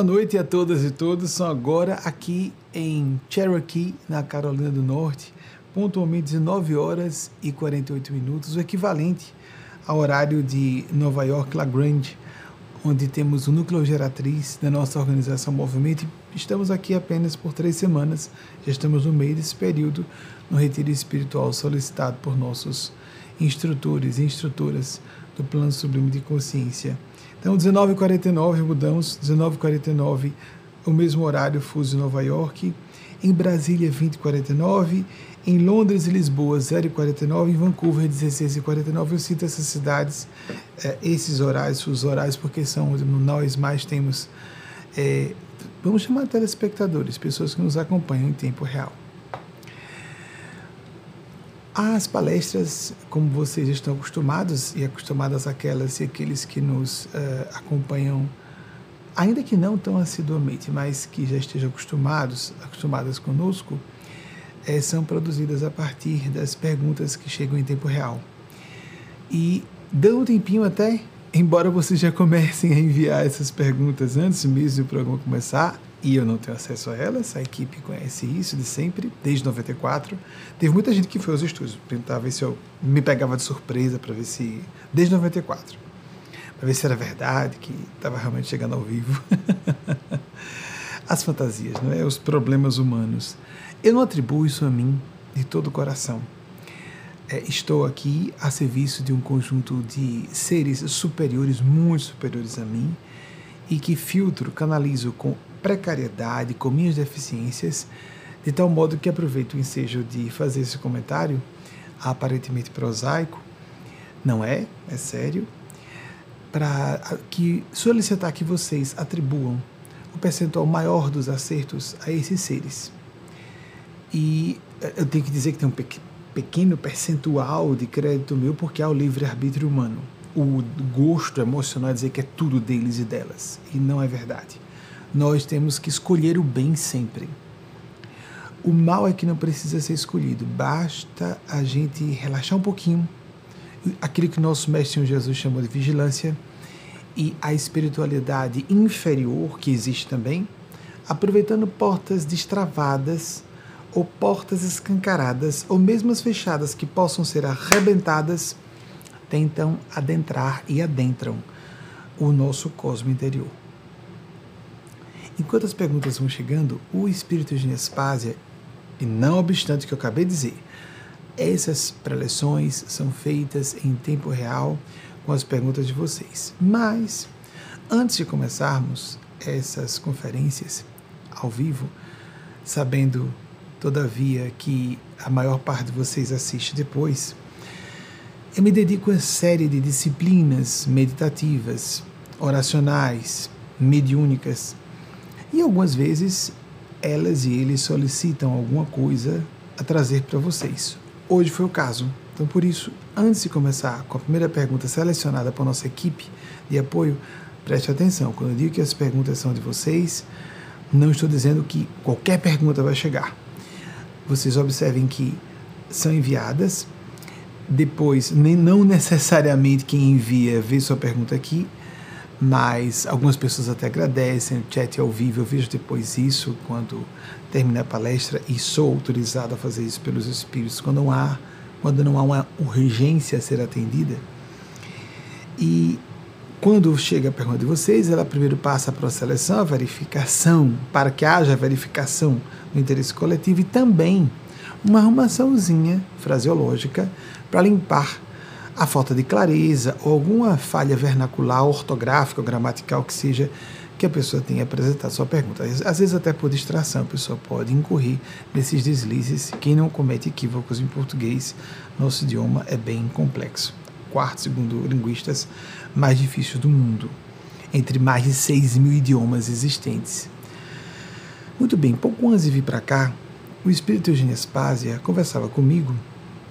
Boa noite a todas e todos. São agora aqui em Cherokee, na Carolina do Norte, pontualmente 19 horas e 48 minutos, o equivalente ao horário de Nova York Lagrange, onde temos o núcleo geratriz da nossa organização Movimento. Estamos aqui apenas por três semanas, já estamos no meio desse período, no retiro espiritual solicitado por nossos instrutores e instrutoras do Plano Sublime de Consciência então, 19h49 mudamos, 19h49 o mesmo horário, fuso em Nova York. Em Brasília, 20h49. Em Londres e Lisboa, 0h49. Em Vancouver, 16h49. Eu cito essas cidades, é, esses horários, os horários, porque são onde nós mais temos, é, vamos chamar telespectadores, pessoas que nos acompanham em tempo real. As palestras, como vocês estão acostumados e acostumadas aquelas e aqueles que nos uh, acompanham, ainda que não tão assiduamente, mas que já estejam acostumados, acostumadas conosco, é, são produzidas a partir das perguntas que chegam em tempo real. E dando um tempinho até, embora vocês já comecem a enviar essas perguntas antes mesmo do programa começar, e eu não tenho acesso a elas. A equipe conhece isso de sempre, desde 94. Teve muita gente que foi aos estudos, tentava ver se eu me pegava de surpresa para ver se. Desde 94. Para ver se era verdade, que estava realmente chegando ao vivo. As fantasias, não é? Os problemas humanos. Eu não atribuo isso a mim de todo o coração. É, estou aqui a serviço de um conjunto de seres superiores, muito superiores a mim, e que filtro, canalizo com precariedade, com minhas deficiências, de tal modo que aproveito o ensejo de fazer esse comentário, aparentemente prosaico, não é, é sério, para que solicitar que vocês atribuam o percentual maior dos acertos a esses seres. E eh, eu tenho que dizer que tem um pequeno percentual de crédito meu, porque há o livre-arbítrio humano. O gosto emocional é dizer que é tudo deles e delas. E não é verdade nós temos que escolher o bem sempre. O mal é que não precisa ser escolhido, basta a gente relaxar um pouquinho, aquilo que nosso Mestre Jesus chamou de vigilância, e a espiritualidade inferior que existe também, aproveitando portas destravadas ou portas escancaradas ou mesmo as fechadas que possam ser arrebentadas, tentam adentrar e adentram o nosso cosmo interior. Enquanto as perguntas vão chegando, o espírito de Nespásia, e não obstante o que eu acabei de dizer, essas preleções são feitas em tempo real com as perguntas de vocês. Mas, antes de começarmos essas conferências ao vivo, sabendo, todavia, que a maior parte de vocês assiste depois, eu me dedico a uma série de disciplinas meditativas, oracionais, mediúnicas, e algumas vezes elas e eles solicitam alguma coisa a trazer para vocês. Hoje foi o caso. Então, por isso, antes de começar com a primeira pergunta selecionada por nossa equipe de apoio, preste atenção. Quando eu digo que as perguntas são de vocês, não estou dizendo que qualquer pergunta vai chegar. Vocês observem que são enviadas, depois, nem, não necessariamente quem envia vê sua pergunta aqui, mas algumas pessoas até agradecem, o chat ao vivo, eu vejo depois isso quando termina a palestra e sou autorizado a fazer isso pelos espíritos quando não há, quando não há uma urgência a ser atendida. E quando chega a pergunta de vocês, ela primeiro passa para a seleção, a verificação, para que haja verificação do interesse coletivo e também uma arrumaçãozinha fraseológica para limpar a falta de clareza ou alguma falha vernacular, ortográfica ou gramatical que seja que a pessoa tenha apresentado sua pergunta. Às vezes até por distração a pessoa pode incorrer nesses deslizes. Quem não comete equívocos em português, nosso idioma é bem complexo. Quarto, segundo linguistas, mais difícil do mundo, entre mais de 6 mil idiomas existentes. Muito bem, pouco antes de vir para cá, o espírito Eugênio Aspásia conversava comigo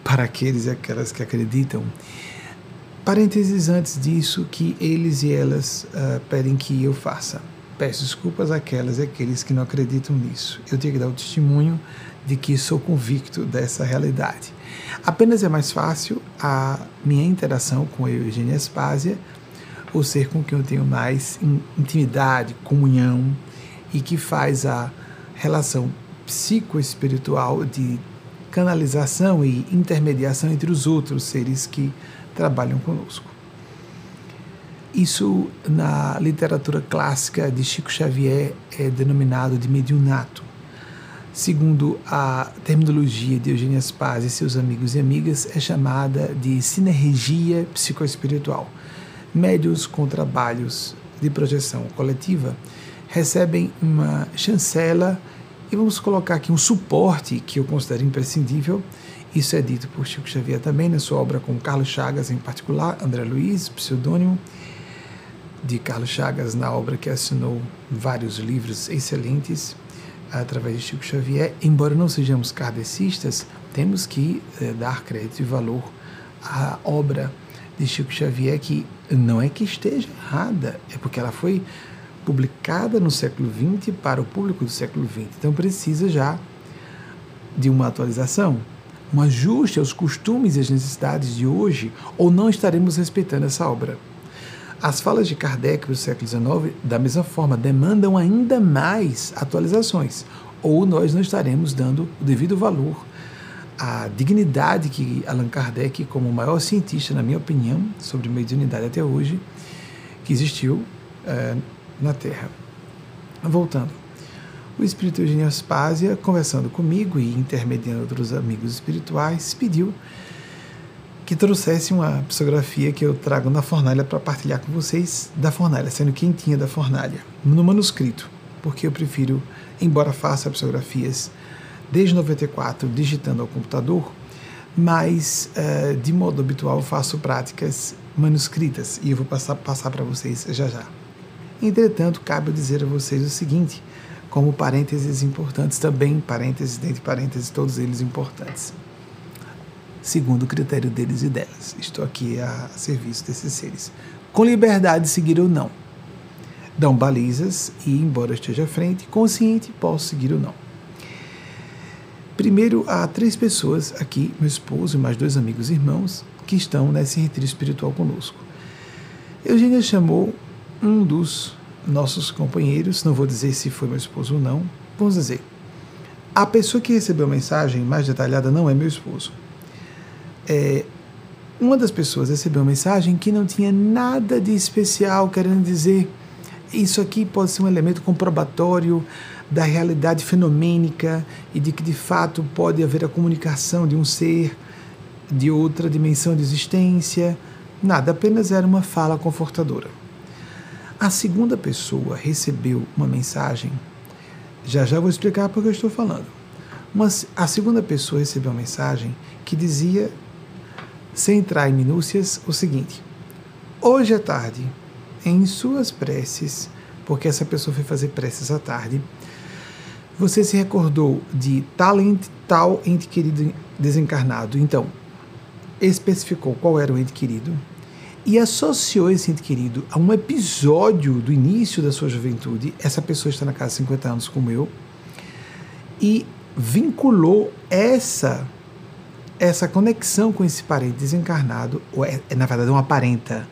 para aqueles e aquelas que acreditam. Parênteses antes disso, que eles e elas uh, pedem que eu faça. Peço desculpas àquelas e àqueles que não acreditam nisso. Eu tenho que dar o testemunho de que sou convicto dessa realidade. Apenas é mais fácil a minha interação com eu, Eugênia Espásia, o ser com quem eu tenho mais intimidade, comunhão e que faz a relação psicoespiritual de canalização e intermediação entre os outros seres que trabalham conosco. Isso na literatura clássica de Chico Xavier é denominado de mediunato. Segundo a terminologia de Eugênia Spaz e seus amigos e amigas, é chamada de sinergia psicoespiritual. Médios com trabalhos de projeção coletiva recebem uma chancela e vamos colocar aqui um suporte que eu considero imprescindível. Isso é dito por Chico Xavier também na sua obra com Carlos Chagas, em particular, André Luiz, pseudônimo de Carlos Chagas, na obra que assinou vários livros excelentes através de Chico Xavier. Embora não sejamos kardecistas, temos que eh, dar crédito e valor à obra de Chico Xavier, que não é que esteja errada, é porque ela foi publicada no século XX para o público do século XX. Então precisa já de uma atualização, um ajuste aos costumes e às necessidades de hoje, ou não estaremos respeitando essa obra. As falas de Kardec do século XIX, da mesma forma, demandam ainda mais atualizações, ou nós não estaremos dando o devido valor à dignidade que Allan Kardec, como o maior cientista, na minha opinião, sobre mediunidade até hoje, que existiu, é, na Terra. Voltando. O espírito Eugênio Aspásia, conversando comigo e intermediando outros amigos espirituais, pediu que trouxesse uma psicografia que eu trago na fornalha para partilhar com vocês da fornalha, sendo quentinha da fornalha, no manuscrito, porque eu prefiro, embora faça psicografias desde 94 digitando ao computador, mas uh, de modo habitual faço práticas manuscritas e eu vou passar, para vocês já já. Entretanto, cabe dizer a vocês o seguinte, como parênteses importantes também, parênteses dentre parênteses, todos eles importantes. Segundo o critério deles e delas. Estou aqui a serviço desses seres. Com liberdade de seguir ou não. Dão balizas e, embora esteja à frente, consciente, posso seguir ou não. Primeiro, há três pessoas aqui, meu esposo e mais dois amigos e irmãos, que estão nesse retiro espiritual conosco. Eugênia chamou um dos nossos companheiros, não vou dizer se foi meu esposo ou não, vamos dizer, a pessoa que recebeu a mensagem mais detalhada não é meu esposo. É, uma das pessoas recebeu uma mensagem que não tinha nada de especial, querendo dizer isso aqui pode ser um elemento comprobatório da realidade fenomênica e de que de fato pode haver a comunicação de um ser de outra dimensão de existência. Nada, apenas era uma fala confortadora. A segunda pessoa recebeu uma mensagem, já já vou explicar porque eu estou falando. Mas a segunda pessoa recebeu uma mensagem que dizia, sem entrar em minúcias, o seguinte: Hoje à tarde, em suas preces, porque essa pessoa foi fazer preces à tarde, você se recordou de tal ente, tal ente querido desencarnado. Então, especificou qual era o ente querido, e associou esse ente querido a um episódio do início da sua juventude. Essa pessoa está na casa de 50 anos, como eu, e vinculou essa essa conexão com esse parente desencarnado, ou é, é na verdade uma parenta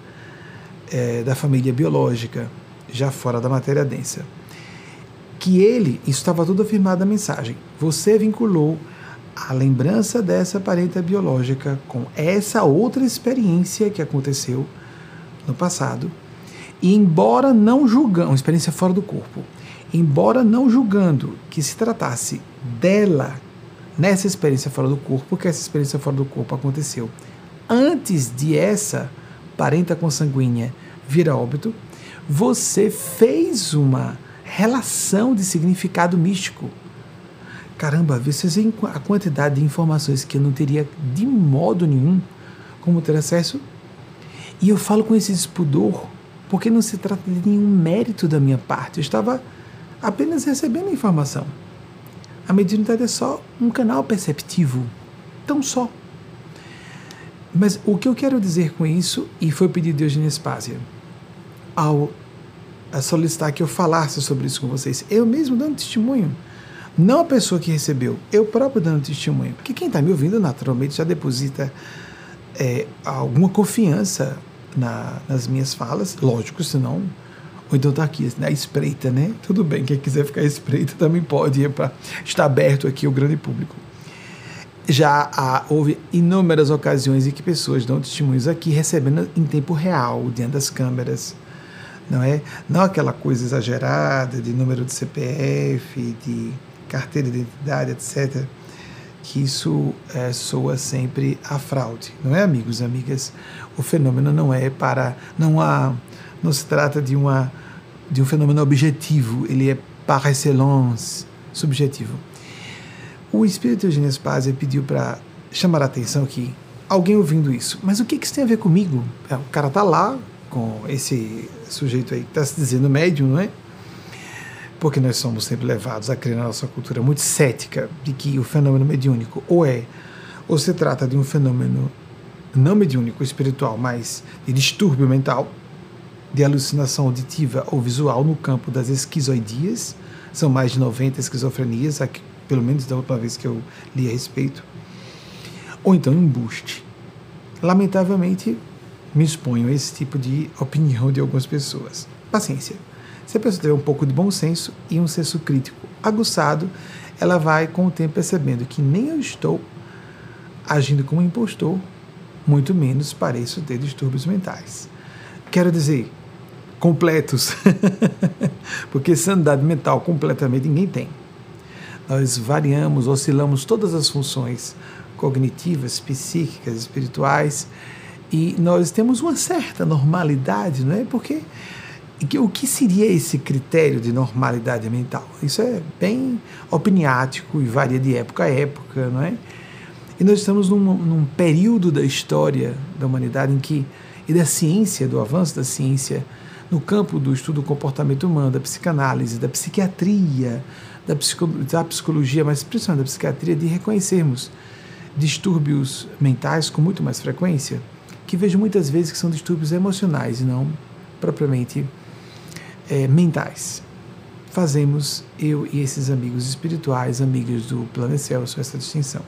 é, da família biológica, já fora da matéria densa. Que ele, isso estava tudo afirmado na mensagem, você vinculou a lembrança dessa parenta biológica com essa outra experiência que aconteceu no passado. E embora não julgando, uma experiência fora do corpo, embora não julgando que se tratasse dela nessa experiência fora do corpo, porque essa experiência fora do corpo aconteceu antes de essa parenta consanguínea vir a óbito, você fez uma relação de significado místico caramba, vocês veem a quantidade de informações que eu não teria de modo nenhum como ter acesso. E eu falo com esse despudor porque não se trata de nenhum mérito da minha parte. Eu estava apenas recebendo a informação. A mediunidade é só um canal perceptivo, tão só. Mas o que eu quero dizer com isso, e foi pedido de Eugênia Spásia, ao solicitar que eu falasse sobre isso com vocês, eu mesmo dando testemunho não a pessoa que recebeu, eu próprio dando testemunho. Porque quem está me ouvindo naturalmente já deposita é, alguma confiança na, nas minhas falas, lógico, senão. Ou então está aqui, na espreita, né? Tudo bem, quem quiser ficar espreita também pode, é para estar aberto aqui ao grande público. Já há, houve inúmeras ocasiões em que pessoas dão testemunhos aqui recebendo em tempo real, diante das câmeras, não é? Não aquela coisa exagerada de número de CPF, de carteira de identidade, etc que isso é, soa sempre a fraude, não é, amigos, amigas? O fenômeno não é para, não há, não se trata de uma de um fenômeno objetivo, ele é par excellence subjetivo. O espírito Eugênio Spazia pediu para chamar a atenção que alguém ouvindo isso, mas o que, que isso tem a ver comigo? É, o cara tá lá com esse sujeito aí que está se dizendo médium, não é? Porque nós somos sempre levados a crer na nossa cultura muito cética de que o fenômeno mediúnico ou é, ou se trata de um fenômeno não mediúnico espiritual, mas de distúrbio mental, de alucinação auditiva ou visual no campo das esquizoidias, são mais de 90 esquizofrenias, aqui, pelo menos da última vez que eu li a respeito, ou então embuste. Lamentavelmente, me exponho a esse tipo de opinião de algumas pessoas. Paciência. Se a pessoa tiver um pouco de bom senso e um senso crítico aguçado, ela vai com o tempo percebendo que nem eu estou agindo como impostor, muito menos pareço ter distúrbios mentais. Quero dizer, completos, porque sanidade mental completamente ninguém tem. Nós variamos, oscilamos todas as funções cognitivas, psíquicas, espirituais, e nós temos uma certa normalidade, não é? Porque o que seria esse critério de normalidade mental? Isso é bem opiniático e varia de época a época, não é? E nós estamos num, num período da história da humanidade em que, e da ciência, do avanço da ciência, no campo do estudo do comportamento humano, da psicanálise, da psiquiatria, da, psico, da psicologia, mas principalmente da psiquiatria, de reconhecermos distúrbios mentais com muito mais frequência, que vejo muitas vezes que são distúrbios emocionais e não propriamente é, mentais. Fazemos, eu e esses amigos espirituais, amigos do Plano Celso, essa distinção.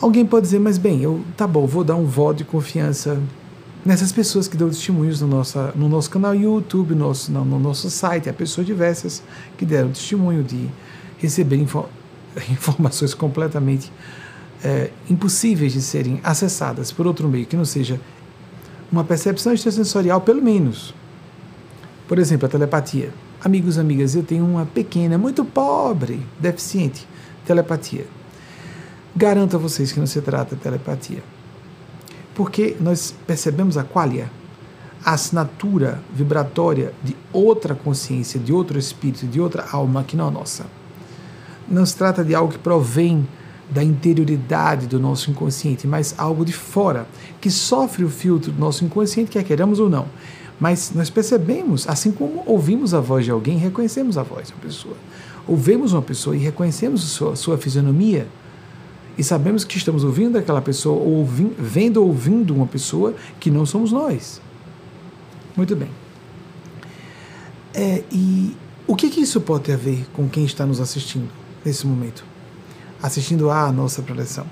Alguém pode dizer, mas bem, eu tá bom, vou dar um voto de confiança nessas pessoas que dão testemunhos no nosso, no nosso canal YouTube, no nosso, no, no nosso site. Há pessoas diversas que deram testemunho de receber info, informações completamente é, impossíveis de serem acessadas por outro meio que não seja uma percepção extrasensorial, pelo menos. Por exemplo, a telepatia. Amigos, amigas, eu tenho uma pequena, muito pobre, deficiente telepatia. Garanto a vocês que não se trata de telepatia. Porque nós percebemos a qualia, a assinatura vibratória de outra consciência, de outro espírito, de outra alma que não a nossa. Não se trata de algo que provém da interioridade do nosso inconsciente, mas algo de fora, que sofre o filtro do nosso inconsciente, quer queiramos ou não. Mas nós percebemos, assim como ouvimos a voz de alguém, reconhecemos a voz de uma pessoa. Ouvemos uma pessoa e reconhecemos sua, sua fisionomia e sabemos que estamos ouvindo aquela pessoa, ou vendo ou ouvindo uma pessoa que não somos nós. Muito bem. É, e o que, que isso pode ter a ver com quem está nos assistindo nesse momento? Assistindo à nossa preleção.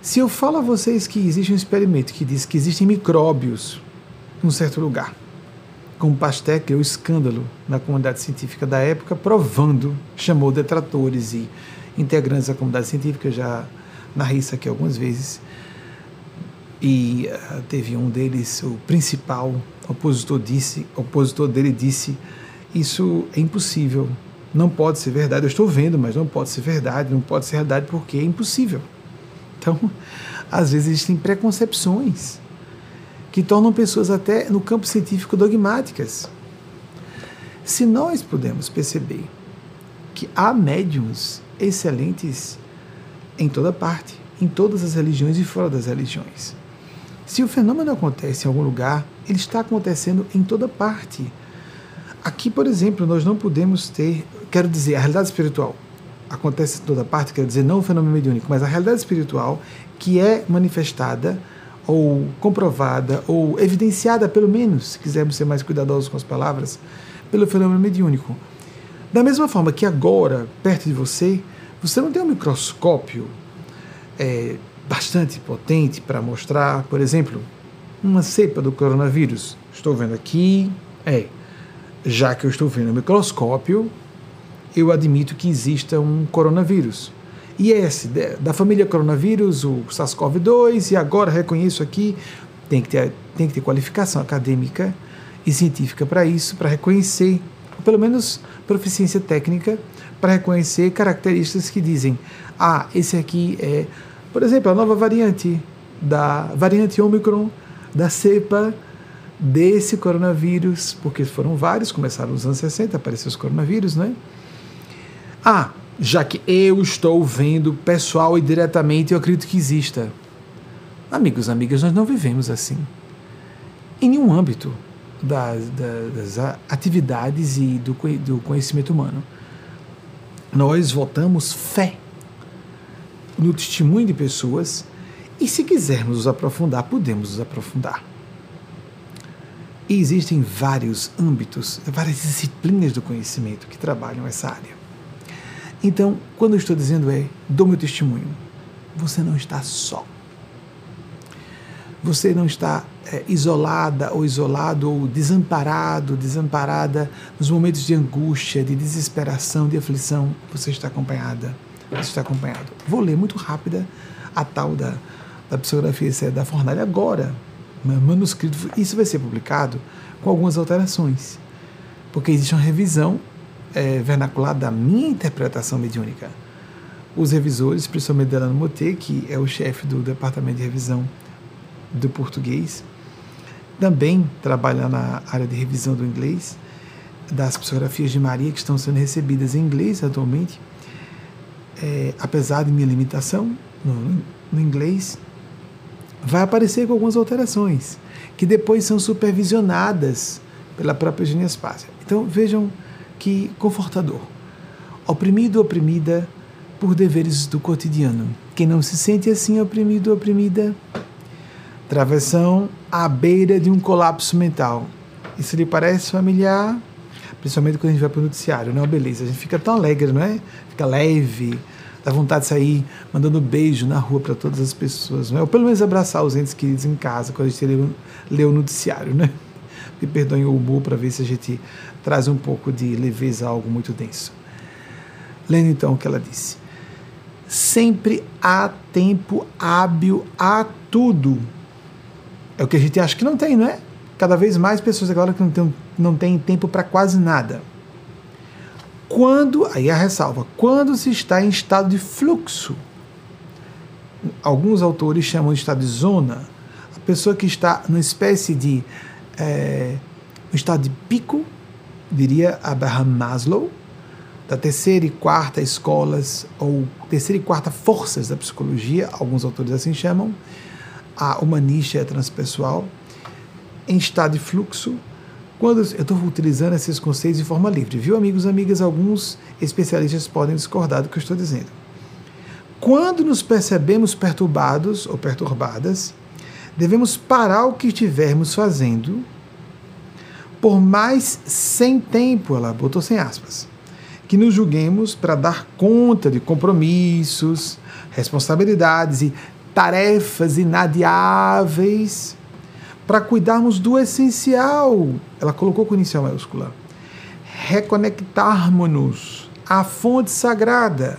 Se eu falo a vocês que existe um experimento que diz que existem micróbios num certo lugar. Como Pasteur criou escândalo na comunidade científica da época, provando, chamou detratores e integrantes da comunidade científica, já narrei isso aqui algumas vezes, e uh, teve um deles, o principal opositor disse, opositor dele disse, isso é impossível, não pode ser verdade. Eu estou vendo, mas não pode ser verdade, não pode ser verdade porque é impossível. Então, às vezes existem preconcepções que tornam pessoas até no campo científico dogmáticas. Se nós pudermos perceber que há médiums excelentes em toda parte, em todas as religiões e fora das religiões. Se o fenômeno acontece em algum lugar, ele está acontecendo em toda parte. Aqui, por exemplo, nós não podemos ter, quero dizer, a realidade espiritual acontece em toda parte, quero dizer, não o fenômeno mediúnico, mas a realidade espiritual que é manifestada ou comprovada, ou evidenciada, pelo menos, se quisermos ser mais cuidadosos com as palavras, pelo fenômeno mediúnico. Da mesma forma que agora, perto de você, você não tem um microscópio é, bastante potente para mostrar, por exemplo, uma cepa do coronavírus. Estou vendo aqui, é, já que eu estou vendo no microscópio, eu admito que exista um coronavírus. E esse, da família coronavírus, o SARS-CoV-2, e agora reconheço aqui, tem que ter, tem que ter qualificação acadêmica e científica para isso, para reconhecer, pelo menos proficiência técnica, para reconhecer características que dizem: ah, esse aqui é, por exemplo, a nova variante da variante Omicron da cepa desse coronavírus, porque foram vários, começaram nos anos 60, apareceram os coronavírus, né? Ah, já que eu estou vendo pessoal e diretamente, eu acredito que exista. Amigos, amigas, nós não vivemos assim. Em nenhum âmbito das, das atividades e do, do conhecimento humano. Nós votamos fé no testemunho de pessoas e, se quisermos nos aprofundar, podemos nos aprofundar. E existem vários âmbitos, várias disciplinas do conhecimento que trabalham essa área. Então, quando eu estou dizendo é, dou meu testemunho, você não está só. Você não está é, isolada ou isolado ou desamparado, desamparada nos momentos de angústia, de desesperação, de aflição. Você está acompanhada. Você está acompanhado. Vou ler muito rápida a tal da, da psicografia da Fornalha agora, manuscrito. Isso vai ser publicado com algumas alterações, porque existe uma revisão é, vernacular da minha interpretação mediúnica. Os revisores, principalmente Delano Moté, que é o chefe do departamento de revisão do português, também trabalha na área de revisão do inglês, das psicografias de Maria que estão sendo recebidas em inglês atualmente. É, apesar de minha limitação no, no inglês, vai aparecer com algumas alterações, que depois são supervisionadas pela própria Eugênia Spásia. Então vejam que confortador. Oprimido, oprimida por deveres do cotidiano. Quem não se sente assim oprimido, oprimida, travessão à beira de um colapso mental. Isso lhe parece familiar? Principalmente quando a gente vai para o noticiário, não? Beleza, a gente fica tão alegre, não é? Fica leve, dá vontade de sair mandando beijo na rua para todas as pessoas, não é? Ou pelo menos abraçar os entes queridos em casa quando a gente lê, lê o noticiário, né? Me perdoem o humor para ver se a gente traz um pouco de leveza a algo muito denso. Lendo então o que ela disse. Sempre há tempo hábil a tudo. É o que a gente acha que não tem, não é? Cada vez mais pessoas agora que não têm, não têm tempo para quase nada. Quando, aí a ressalva, quando se está em estado de fluxo, alguns autores chamam de estado de zona, a pessoa que está numa espécie de é, estado de pico, diria Abraham Maslow, da terceira e quarta escolas, ou terceira e quarta forças da psicologia, alguns autores assim chamam, a humanista e a transpessoal, em estado de fluxo, quando eu estou utilizando esses conceitos de forma livre, viu, amigos e amigas? Alguns especialistas podem discordar do que eu estou dizendo. Quando nos percebemos perturbados ou perturbadas, devemos parar o que estivermos fazendo, por mais sem tempo, ela botou sem aspas, que nos julguemos para dar conta de compromissos, responsabilidades e tarefas inadiáveis para cuidarmos do essencial. Ela colocou com inicial maiúscula. Reconectarmos-nos à fonte sagrada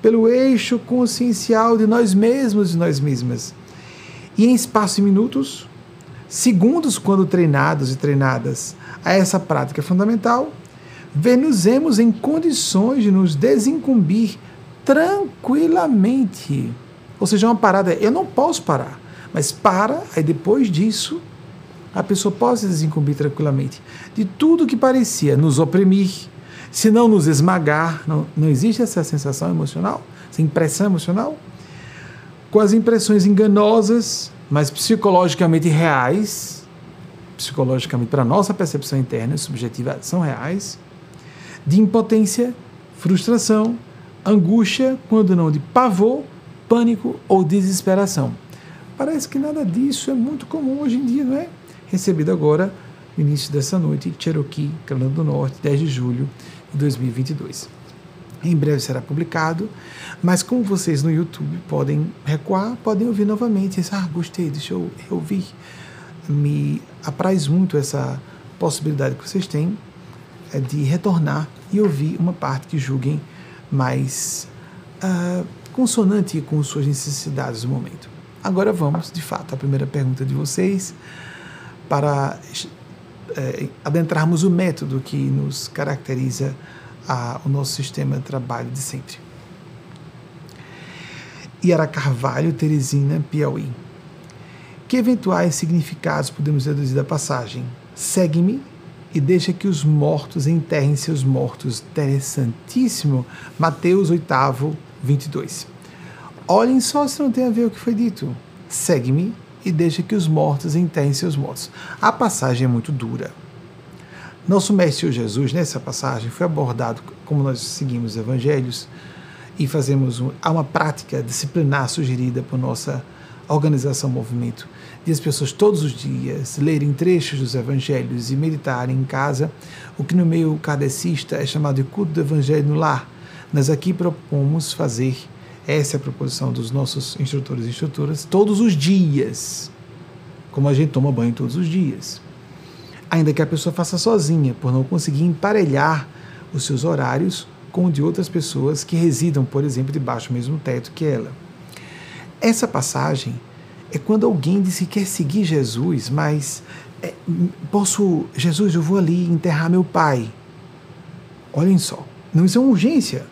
pelo eixo consciencial de nós mesmos e nós mesmas. E em espaço de minutos, segundos quando treinados e treinadas a essa prática fundamental, venuzemos em condições de nos desincumbir tranquilamente. Ou seja, uma parada, eu não posso parar, mas para, aí depois disso a pessoa possa se desincumbir tranquilamente de tudo que parecia nos oprimir, se não nos esmagar. Não, não existe essa sensação emocional, essa impressão emocional? Com as impressões enganosas, mas psicologicamente reais, psicologicamente para nossa percepção interna e subjetiva são reais, de impotência, frustração, angústia, quando não de pavor, pânico ou desesperação. Parece que nada disso é muito comum hoje em dia, não é? recebido agora, no início dessa noite, Cherokee, Carolina do Norte, 10 de julho de 2022. Em breve será publicado, mas como vocês no YouTube podem recuar, podem ouvir novamente. Esse, ah, gostei, deixa eu ouvir. Me apraz muito essa possibilidade que vocês têm é de retornar e ouvir uma parte que julguem mais uh, consonante com suas necessidades no momento. Agora vamos, de fato, à primeira pergunta de vocês, para é, adentrarmos o método que nos caracteriza a, o nosso sistema de trabalho de sempre. Yara Carvalho, Teresina, Piauí. Que eventuais significados podemos deduzir da passagem? Segue-me e deixa que os mortos enterrem seus mortos. Interessantíssimo. Mateus 8, 22. Olhem só se não tem a ver o que foi dito. Segue-me e deixa que os mortos enterrem seus mortos. A passagem é muito dura. Nosso Mestre Jesus, nessa passagem, foi abordado, como nós seguimos os evangelhos e fazemos há uma prática disciplinar sugerida por nossa organização movimento de as pessoas todos os dias lerem trechos dos evangelhos e meditarem em casa, o que no meio kardecista é chamado de culto do evangelho no lar. Nós aqui propomos fazer, essa é a proposição dos nossos instrutores e instrutoras, todos os dias, como a gente toma banho todos os dias ainda que a pessoa faça sozinha, por não conseguir emparelhar os seus horários com o de outras pessoas que residam, por exemplo, debaixo do mesmo teto que ela. Essa passagem é quando alguém diz que quer seguir Jesus, mas é, posso, Jesus, eu vou ali enterrar meu pai. Olhem só, não isso é uma urgência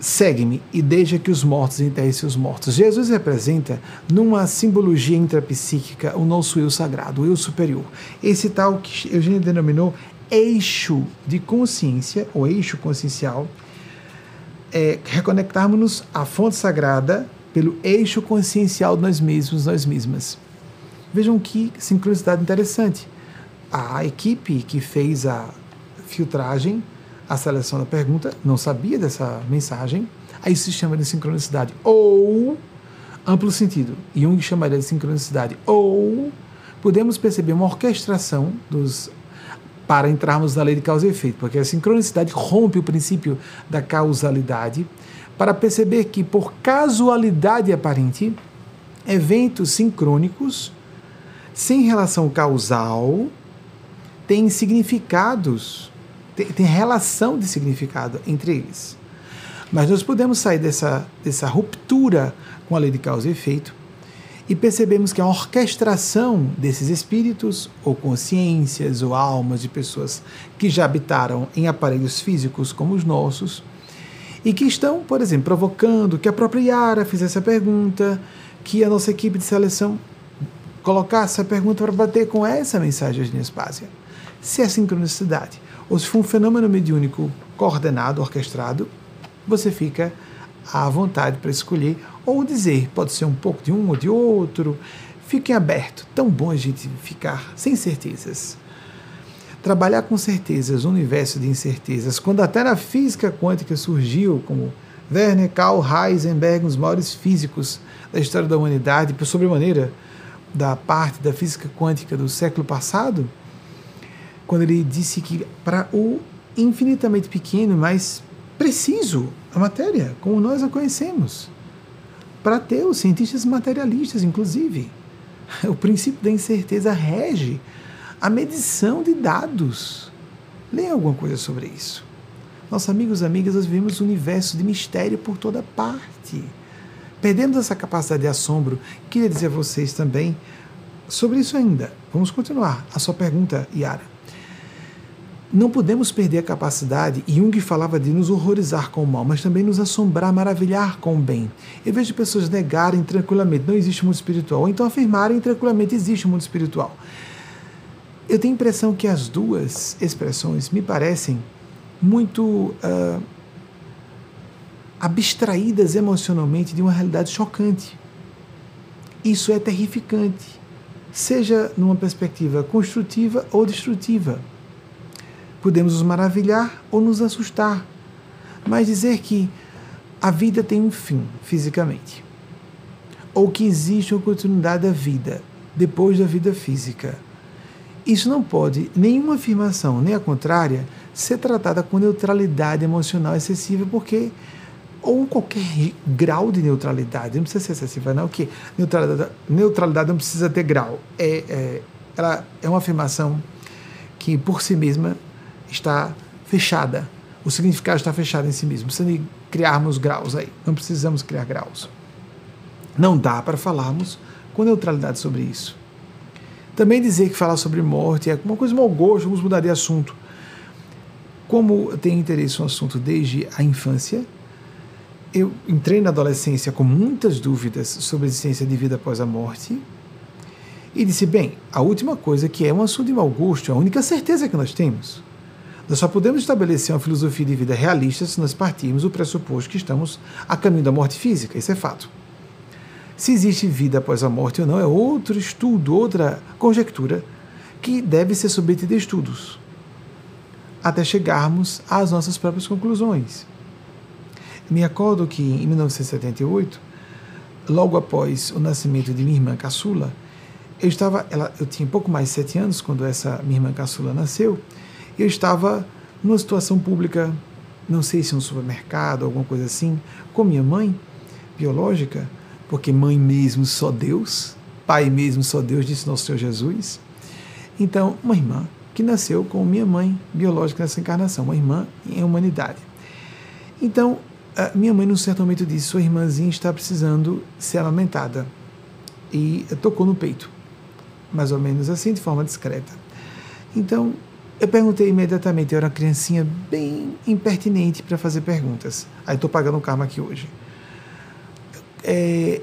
segue-me e deixa que os mortos enterrem seus mortos. Jesus representa, numa simbologia intrapsíquica, o nosso eu sagrado, o eu superior. Esse tal que Eugênio denominou eixo de consciência, ou eixo consciencial, é reconectarmos-nos à fonte sagrada pelo eixo consciencial de nós mesmos, nós mesmas. Vejam que sincronicidade interessante. A equipe que fez a filtragem a seleção da pergunta, não sabia dessa mensagem, aí se chama de sincronicidade. Ou, amplo sentido, Jung chamaria de sincronicidade. Ou, podemos perceber uma orquestração dos para entrarmos na lei de causa e efeito, porque a sincronicidade rompe o princípio da causalidade para perceber que, por casualidade aparente, eventos sincrônicos, sem relação causal, têm significados tem, tem relação de significado entre eles. Mas nós podemos sair dessa, dessa ruptura com a lei de causa e efeito e percebemos que a orquestração desses espíritos, ou consciências, ou almas de pessoas que já habitaram em aparelhos físicos como os nossos, e que estão, por exemplo, provocando que a própria Yara fizesse a pergunta, que a nossa equipe de seleção colocasse a pergunta para bater com essa mensagem de Nespásia. Se é sincronicidade ou se for um fenômeno mediúnico coordenado, orquestrado, você fica à vontade para escolher ou dizer, pode ser um pouco de um ou de outro. Fiquem abertos, tão bom a gente ficar sem certezas. Trabalhar com certezas, o universo de incertezas, quando até na física quântica surgiu, como Werner Karl Heisenberg, um dos maiores físicos da história da humanidade, por sobremaneira da parte da física quântica do século passado, quando ele disse que para o infinitamente pequeno, mas preciso, a matéria, como nós a conhecemos, para ter os cientistas materialistas, inclusive, o princípio da incerteza rege a medição de dados. Leia alguma coisa sobre isso. Nossos amigos e amigas, nós vivemos um universo de mistério por toda parte. Perdemos essa capacidade de assombro. Queria dizer a vocês também sobre isso ainda. Vamos continuar. A sua pergunta, Yara não podemos perder a capacidade, e Jung falava de nos horrorizar com o mal, mas também nos assombrar, maravilhar com o bem. Eu vejo pessoas negarem tranquilamente, não existe mundo espiritual, ou então afirmarem tranquilamente, existe mundo espiritual. Eu tenho a impressão que as duas expressões me parecem muito uh, abstraídas emocionalmente de uma realidade chocante. Isso é terrificante, seja numa perspectiva construtiva ou destrutiva. Podemos nos maravilhar ou nos assustar, mas dizer que a vida tem um fim fisicamente, ou que existe uma continuidade da vida depois da vida física. Isso não pode, nenhuma afirmação, nem a contrária, ser tratada com neutralidade emocional excessiva, porque ou qualquer grau de neutralidade, não precisa ser excessiva, não, que neutralidade, neutralidade não precisa ter grau, é, é, ela é uma afirmação que por si mesma está fechada, o significado está fechado em si mesmo, precisa criarmos graus aí, não precisamos criar graus. Não dá para falarmos com neutralidade sobre isso. Também dizer que falar sobre morte é uma coisa mau gosto, vamos mudar de assunto. Como eu tenho interesse no assunto desde a infância, eu entrei na adolescência com muitas dúvidas sobre a existência de vida após a morte e disse: bem, a última coisa que é um assunto de mau gosto, a única certeza que nós temos. Nós só podemos estabelecer uma filosofia de vida realista se nós partirmos do pressuposto que estamos a caminho da morte física, isso é fato. Se existe vida após a morte ou não é outro estudo, outra conjectura que deve ser submetida a estudos até chegarmos às nossas próprias conclusões. Me acordo que em 1978, logo após o nascimento de minha irmã caçula, eu estava, ela, eu tinha pouco mais de sete anos quando essa minha irmã caçula nasceu, eu estava numa situação pública, não sei se um supermercado, alguma coisa assim, com minha mãe biológica, porque mãe mesmo só Deus, pai mesmo só Deus, disse nosso Senhor Jesus. Então, uma irmã que nasceu com minha mãe biológica nessa encarnação, uma irmã em humanidade. Então, minha mãe, num certo momento, disse: Sua irmãzinha está precisando ser amamentada. E tocou no peito, mais ou menos assim, de forma discreta. Então, eu perguntei imediatamente. Eu era uma criancinha bem impertinente para fazer perguntas. Aí estou pagando o karma aqui hoje é,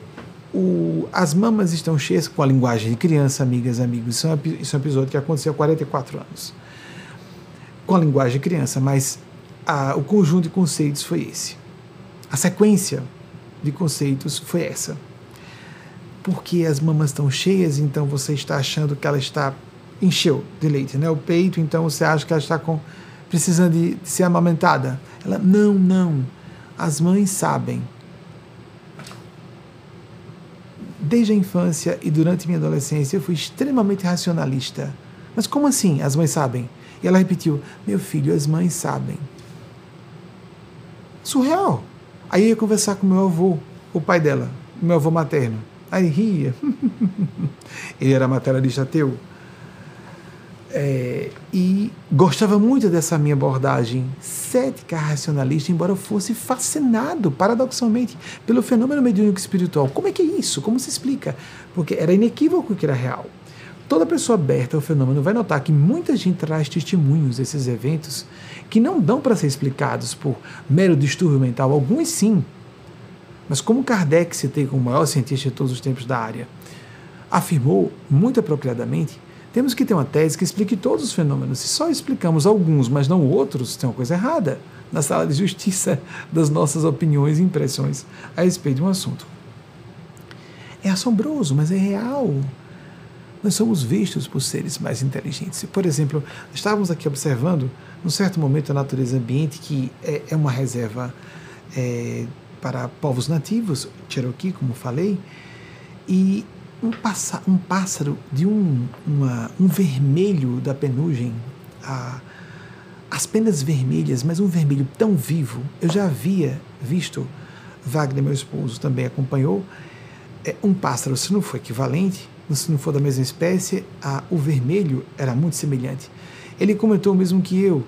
o, as mamas estão cheias com a linguagem de criança, amigas, amigos. Isso é, um, isso é um episódio que aconteceu há 44 anos. Com a linguagem de criança, mas a, o conjunto de conceitos foi esse. A sequência de conceitos foi essa. Porque as mamas estão cheias, então você está achando que ela está encheu de leite, né? O peito, então você acha que ela está com precisando de, de ser amamentada. Ela não, não. As mães sabem Desde a infância e durante minha adolescência eu fui extremamente racionalista. Mas como assim? As mães sabem? E ela repetiu: Meu filho, as mães sabem. Surreal. Aí eu ia conversar com meu avô, o pai dela, meu avô materno. Aí ria. Ele era materialista ateu. É, e gostava muito dessa minha abordagem cética racionalista, embora eu fosse fascinado, paradoxalmente, pelo fenômeno mediúnico espiritual. Como é que é isso? Como se explica? Porque era inequívoco que era real. Toda pessoa aberta ao fenômeno vai notar que muita gente traz testemunhos desses eventos que não dão para ser explicados por mero distúrbio mental, alguns sim. Mas como Kardec, citei como o maior cientista de todos os tempos da área, afirmou muito apropriadamente, temos que ter uma tese que explique todos os fenômenos. Se só explicamos alguns, mas não outros, tem uma coisa errada na sala de justiça das nossas opiniões e impressões a respeito de um assunto. É assombroso, mas é real. Nós somos vistos por seres mais inteligentes. Por exemplo, estávamos aqui observando, num certo momento, a natureza ambiente, que é, é uma reserva é, para povos nativos, Cherokee, como falei, e um, passa, um pássaro de um, uma, um vermelho da penugem, a, as penas vermelhas, mas um vermelho tão vivo. Eu já havia visto, Wagner, meu esposo, também acompanhou, é, um pássaro, se não for equivalente, se não for da mesma espécie, a, o vermelho era muito semelhante. Ele comentou mesmo que eu,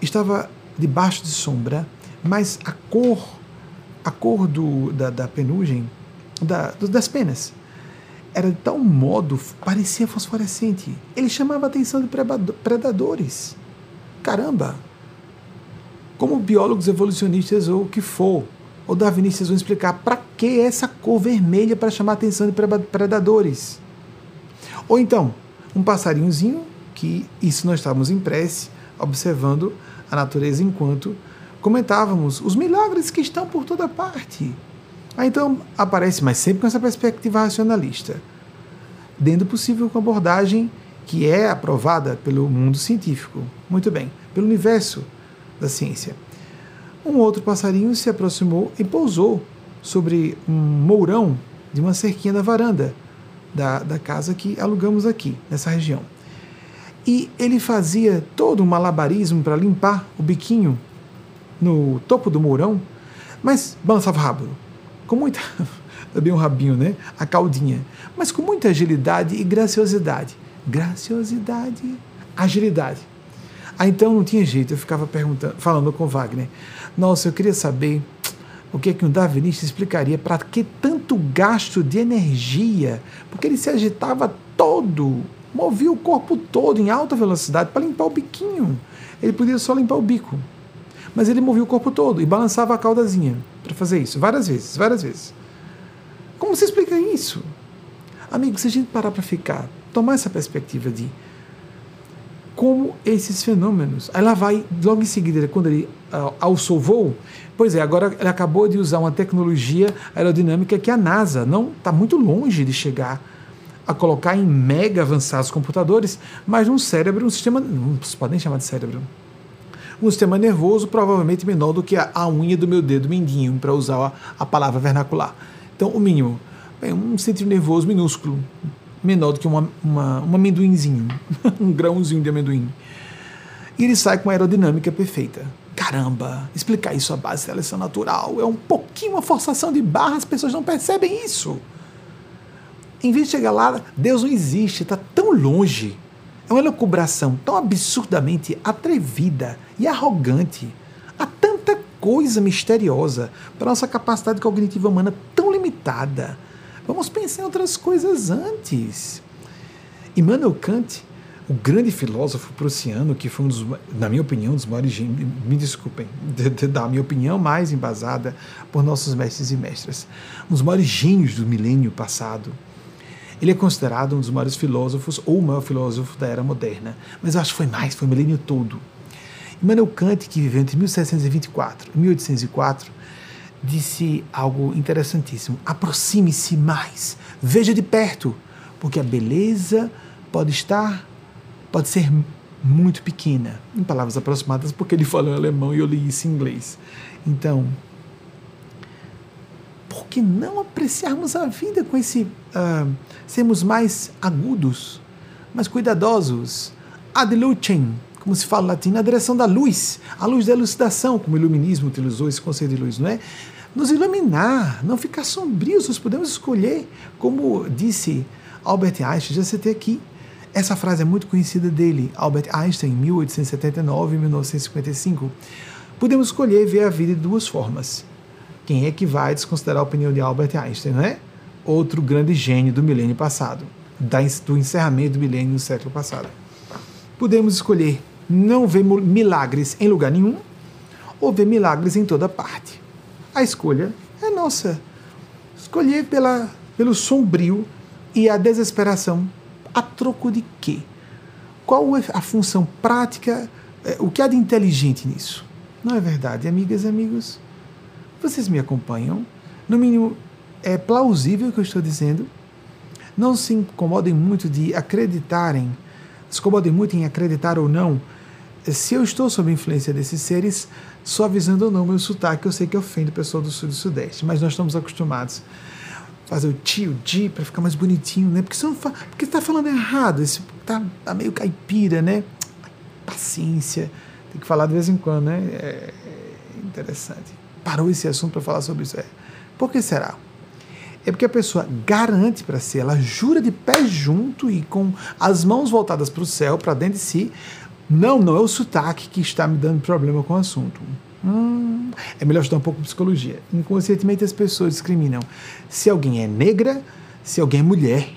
estava debaixo de sombra, mas a cor, a cor do, da, da penugem, da, das penas, era de tal modo, parecia fosforescente. Ele chamava a atenção de predadores. Caramba! Como biólogos evolucionistas ou o que for, ou darwinistas vão explicar para que essa cor vermelha para chamar a atenção de predadores? Ou então, um passarinhozinho, que isso nós estávamos em prece, observando a natureza enquanto comentávamos os milagres que estão por toda parte. Aí então aparece, mas sempre com essa perspectiva racionalista, dentro possível com abordagem que é aprovada pelo mundo científico, muito bem, pelo universo da ciência. Um outro passarinho se aproximou e pousou sobre um mourão de uma cerquinha da varanda da, da casa que alugamos aqui, nessa região. E ele fazia todo um malabarismo para limpar o biquinho no topo do mourão, mas balançava rápido, com muita. também um rabinho, né? A caldinha, mas com muita agilidade e graciosidade. Graciosidade, agilidade. Aí então não tinha jeito, eu ficava perguntando, falando com Wagner. Nossa, eu queria saber o que é que um darwinista explicaria para que tanto gasto de energia, porque ele se agitava todo, movia o corpo todo em alta velocidade para limpar o biquinho. Ele podia só limpar o bico, mas ele movia o corpo todo e balançava a caudazinha para fazer isso várias vezes, várias vezes. Como se explica isso? Amigo, se a gente parar para ficar, tomar essa perspectiva de como esses fenômenos. Lá vai, logo em seguida, quando ele uh, alçou voo, pois é, agora ele acabou de usar uma tecnologia aerodinâmica que a NASA não está muito longe de chegar a colocar em mega avançados computadores, mas um cérebro, um sistema, não se pode nem chamar de cérebro, um sistema nervoso provavelmente menor do que a, a unha do meu dedo mindinho, para usar a, a, palavra vernacular. Então, o mínimo, bem, um centro nervoso minúsculo, menor do que uma, uma, um amendoinzinho, um grãozinho de amendoim. E ele sai com uma aerodinâmica perfeita. Caramba, explicar isso à base de seleção natural é um pouquinho uma forçação de barra, as pessoas não percebem isso. Em vez de chegar lá, Deus não existe, está tão longe. É uma elucubração tão absurdamente atrevida e arrogante. Há tanta coisa misteriosa para nossa capacidade cognitiva humana tão limitada Vamos pensar em outras coisas antes. Immanuel Kant, o grande filósofo prussiano, que foi um dos, na minha opinião, um dos maiores me desculpem, de, de, da minha opinião mais embasada por nossos mestres e mestras, um dos maiores gênios do milênio passado. Ele é considerado um dos maiores filósofos, ou o maior filósofo da era moderna, mas eu acho que foi mais, foi o milênio todo. Immanuel Kant, que viveu entre 1724 e 1804, disse algo interessantíssimo. Aproxime-se mais, veja de perto, porque a beleza pode estar, pode ser muito pequena, em palavras aproximadas, porque ele falou em alemão e eu li isso em inglês. Então, que não apreciarmos a vida com esse. Uh, sermos mais agudos, mais cuidadosos? Ad lucem, como se fala em latim, na direção da luz, a luz da elucidação, como o iluminismo utilizou esse conceito de luz, não é? Nos iluminar, não ficar sombrios, nós podemos escolher, como disse Albert Einstein, já citei aqui. Essa frase é muito conhecida dele, Albert Einstein, em 1879 e 1955. Podemos escolher ver a vida de duas formas. Quem é que vai desconsiderar a opinião de Albert Einstein, não é? Outro grande gênio do milênio passado, do encerramento do milênio no século passado. Podemos escolher não ver milagres em lugar nenhum ou ver milagres em toda parte. A escolha é nossa. Escolher pela, pelo sombrio e a desesperação. A troco de quê? Qual é a função prática? É, o que há de inteligente nisso? Não é verdade, amigas e amigos? Vocês me acompanham? No mínimo, é plausível o que eu estou dizendo? Não se incomodem muito de acreditarem, se incomodem muito em acreditar ou não. Se eu estou sob influência desses seres, suavizando ou não meu sotaque, eu sei que ofende o pessoal do sul e do sudeste, mas nós estamos acostumados a fazer o tio, di, para ficar mais bonitinho, né? Porque você não fala, porque está falando errado, esse tá, tá, meio caipira, né? Paciência, tem que falar de vez em quando, né? É, é interessante. Parou esse assunto para falar sobre isso. É. Por que será? É porque a pessoa garante para si, ela jura de pé junto e com as mãos voltadas para o céu, para dentro de si, não, não é o sotaque que está me dando problema com o assunto. Hum, é melhor estudar um pouco de psicologia. Inconscientemente as pessoas discriminam se alguém é negra, se alguém é mulher,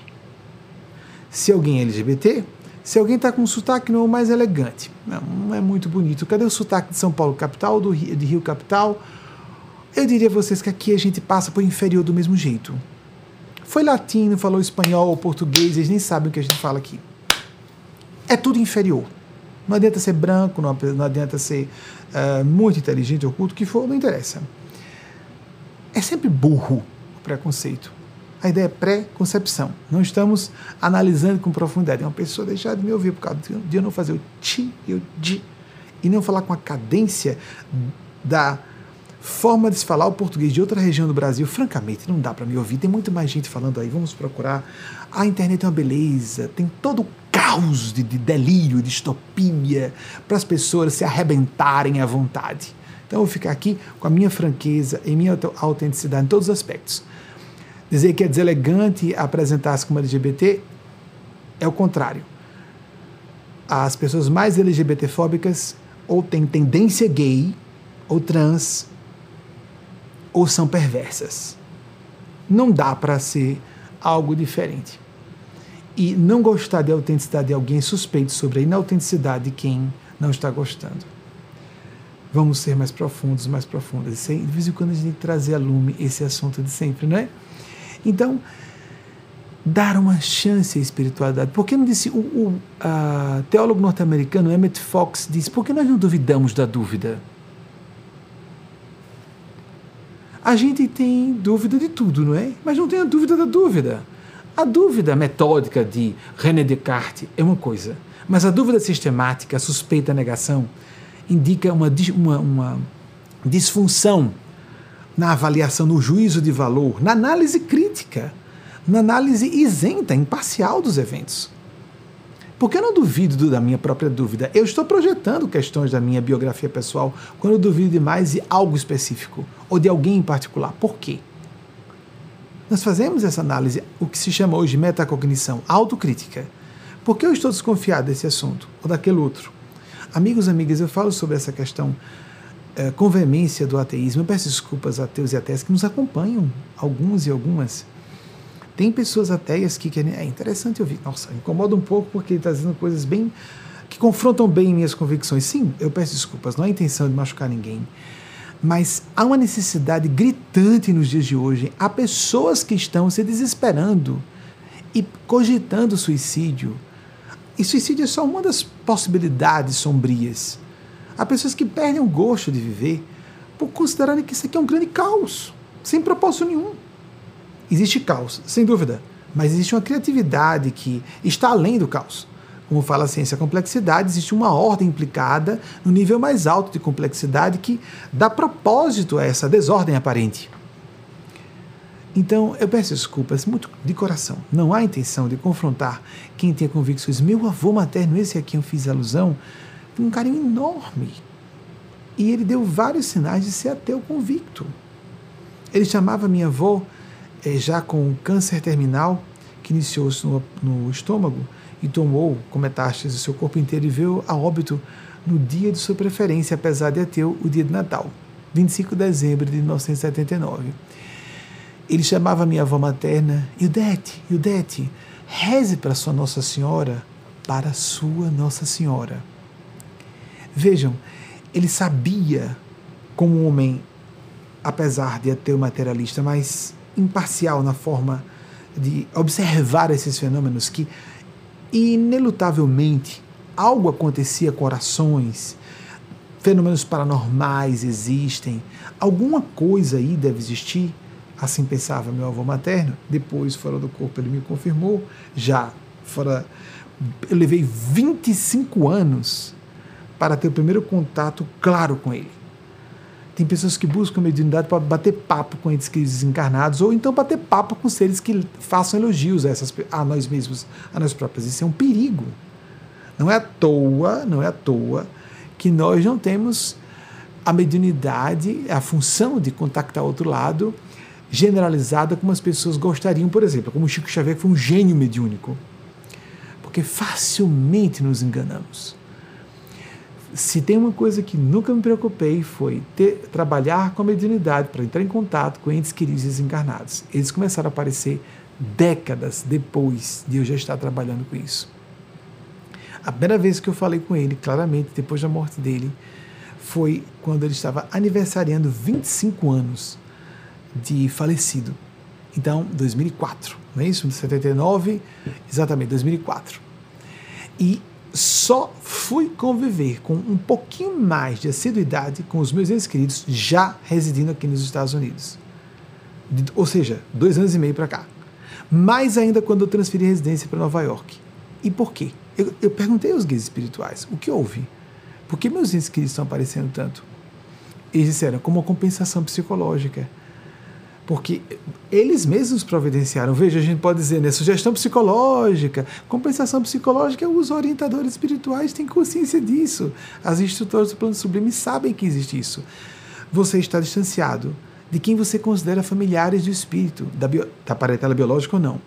se alguém é LGBT, se alguém está com um sotaque não é o mais elegante. Não, não é muito bonito. Cadê o sotaque de São Paulo capital, do Rio, de Rio capital? Eu diria a vocês que aqui a gente passa por inferior do mesmo jeito. Foi latino, falou espanhol ou português, eles nem sabem o que a gente fala aqui. É tudo inferior. Não adianta ser branco, não, adianta ser uh, muito inteligente ou culto, que for, não interessa. É sempre burro o preconceito. A ideia é pré-concepção. Não estamos analisando com profundidade. Uma pessoa deixar de me ouvir por causa de eu não fazer o ti e o di e não falar com a cadência da forma de se falar o português de outra região do Brasil, francamente, não dá para me ouvir. Tem muito mais gente falando aí. Vamos procurar. A internet é uma beleza, tem todo o caos de, de delírio, de distopia, para as pessoas se arrebentarem à vontade. Então eu vou ficar aqui com a minha franqueza e minha autenticidade em todos os aspectos. Dizer que é deselegante apresentar-se como LGBT é o contrário. As pessoas mais LGBTfóbicas ou têm tendência gay, ou trans, ou são perversas. Não dá para ser algo diferente. E não gostar da autenticidade de alguém suspeito sobre a inautenticidade de quem não está gostando vamos ser mais profundos, mais profundas. de vez em quando a gente tem que trazer a lume esse assunto de sempre, não é? Então, dar uma chance à espiritualidade. Por que não disse o, o teólogo norte-americano Emmett Fox disse, por que nós não duvidamos da dúvida? A gente tem dúvida de tudo, não é? Mas não tem a dúvida da dúvida. A dúvida metódica de René Descartes é uma coisa, mas a dúvida sistemática, a suspeita, a negação, indica uma, uma, uma disfunção na avaliação, no juízo de valor, na análise crítica, na análise isenta, imparcial dos eventos. Porque eu não duvido da minha própria dúvida. Eu estou projetando questões da minha biografia pessoal quando eu duvido demais de algo específico ou de alguém em particular. Por quê? Nós fazemos essa análise, o que se chama hoje metacognição, autocrítica. Por que eu estou desconfiado desse assunto ou daquele outro? Amigos, amigas, eu falo sobre essa questão é, veemência do ateísmo. Eu peço desculpas ateus e ateias que nos acompanham, alguns e algumas. Tem pessoas ateias que querem. É interessante ouvir. Nossa, incomoda um pouco porque ele está dizendo coisas bem. que confrontam bem minhas convicções. Sim, eu peço desculpas, não há intenção de machucar ninguém. Mas há uma necessidade gritante nos dias de hoje. Há pessoas que estão se desesperando e cogitando suicídio e suicídio é só uma das possibilidades sombrias. Há pessoas que perdem o gosto de viver por considerarem que isso aqui é um grande caos, sem propósito nenhum. Existe caos, sem dúvida, mas existe uma criatividade que está além do caos. Como fala a ciência, a complexidade, existe uma ordem implicada no nível mais alto de complexidade que dá propósito a essa desordem aparente. Então, eu peço desculpas muito de coração. Não há intenção de confrontar quem tem convicções. Meu avô materno, esse aqui eu fiz alusão, um carinho enorme. E ele deu vários sinais de ser ateu convicto. Ele chamava minha avó, é, já com câncer terminal, que iniciou-se no, no, estômago e tomou com metástases o seu corpo inteiro e veio a óbito no dia de sua preferência, apesar de ateu, o dia de Natal, 25 de dezembro de 1979. Ele chamava minha avó materna, Ildete, Ildete, reze para sua Nossa Senhora, para sua Nossa Senhora. Vejam, ele sabia como um homem, apesar de ateu materialista, mas imparcial na forma de observar esses fenômenos que inelutavelmente algo acontecia com orações, fenômenos paranormais existem, alguma coisa aí deve existir Assim pensava meu avô materno. Depois, fora do corpo, ele me confirmou. Já fora. Eu levei 25 anos para ter o primeiro contato claro com ele. Tem pessoas que buscam mediunidade para bater papo com entes desencarnados, ou então bater papo com seres que façam elogios a, essas, a nós mesmos, a nós próprios. Isso é um perigo. Não é à toa, não é à toa que nós não temos a mediunidade, a função de contactar outro lado generalizada como as pessoas gostariam, por exemplo, como Chico Xavier foi um gênio mediúnico. Porque facilmente nos enganamos. Se tem uma coisa que nunca me preocupei foi ter, trabalhar com a mediunidade para entrar em contato com entes queridos desencarnados. Eles começaram a aparecer décadas depois de eu já estar trabalhando com isso. A primeira vez que eu falei com ele, claramente, depois da morte dele, foi quando ele estava aniversariando 25 anos de falecido. Então, 2004, não é isso? 79, exatamente, 2004. E só fui conviver com um pouquinho mais de assiduidade com os meus entes queridos já residindo aqui nos Estados Unidos. Ou seja, dois anos e meio para cá. Mais ainda quando eu transferi a residência para Nova York. E por quê? Eu, eu perguntei aos guias espirituais o que houve. Por que meus entes queridos estão aparecendo tanto? Eles disseram como uma compensação psicológica porque eles mesmos providenciaram. Veja, a gente pode dizer, né, sugestão psicológica, compensação psicológica, os orientadores espirituais têm consciência disso. As instrutoras do plano sublime sabem que existe isso. Você está distanciado de quem você considera familiares do espírito, da, bio, da parentela biológica ou não.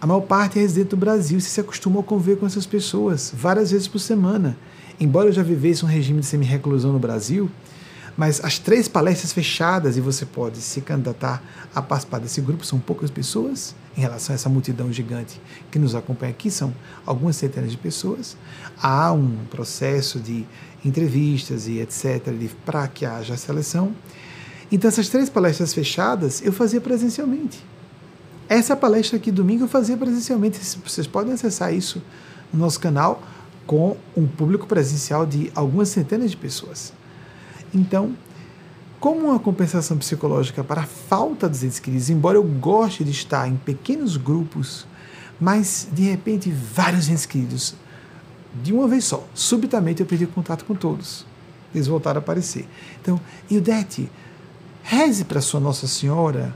A maior parte é residente do Brasil e se acostumou a conviver com essas pessoas várias vezes por semana. Embora eu já vivesse um regime de semi-reclusão no Brasil, mas as três palestras fechadas, e você pode se candidatar a participar desse grupo, são poucas pessoas em relação a essa multidão gigante que nos acompanha aqui, são algumas centenas de pessoas. Há um processo de entrevistas e etc. para que haja seleção. Então, essas três palestras fechadas eu fazia presencialmente. Essa palestra aqui domingo eu fazia presencialmente. Vocês podem acessar isso no nosso canal com um público presencial de algumas centenas de pessoas. Então, como uma compensação psicológica para a falta dos entes queridos, embora eu goste de estar em pequenos grupos, mas de repente vários entes queridos, de uma vez só, subitamente eu perdi contato com todos. Eles voltaram a aparecer. Então, Ildete, reze para sua Nossa Senhora.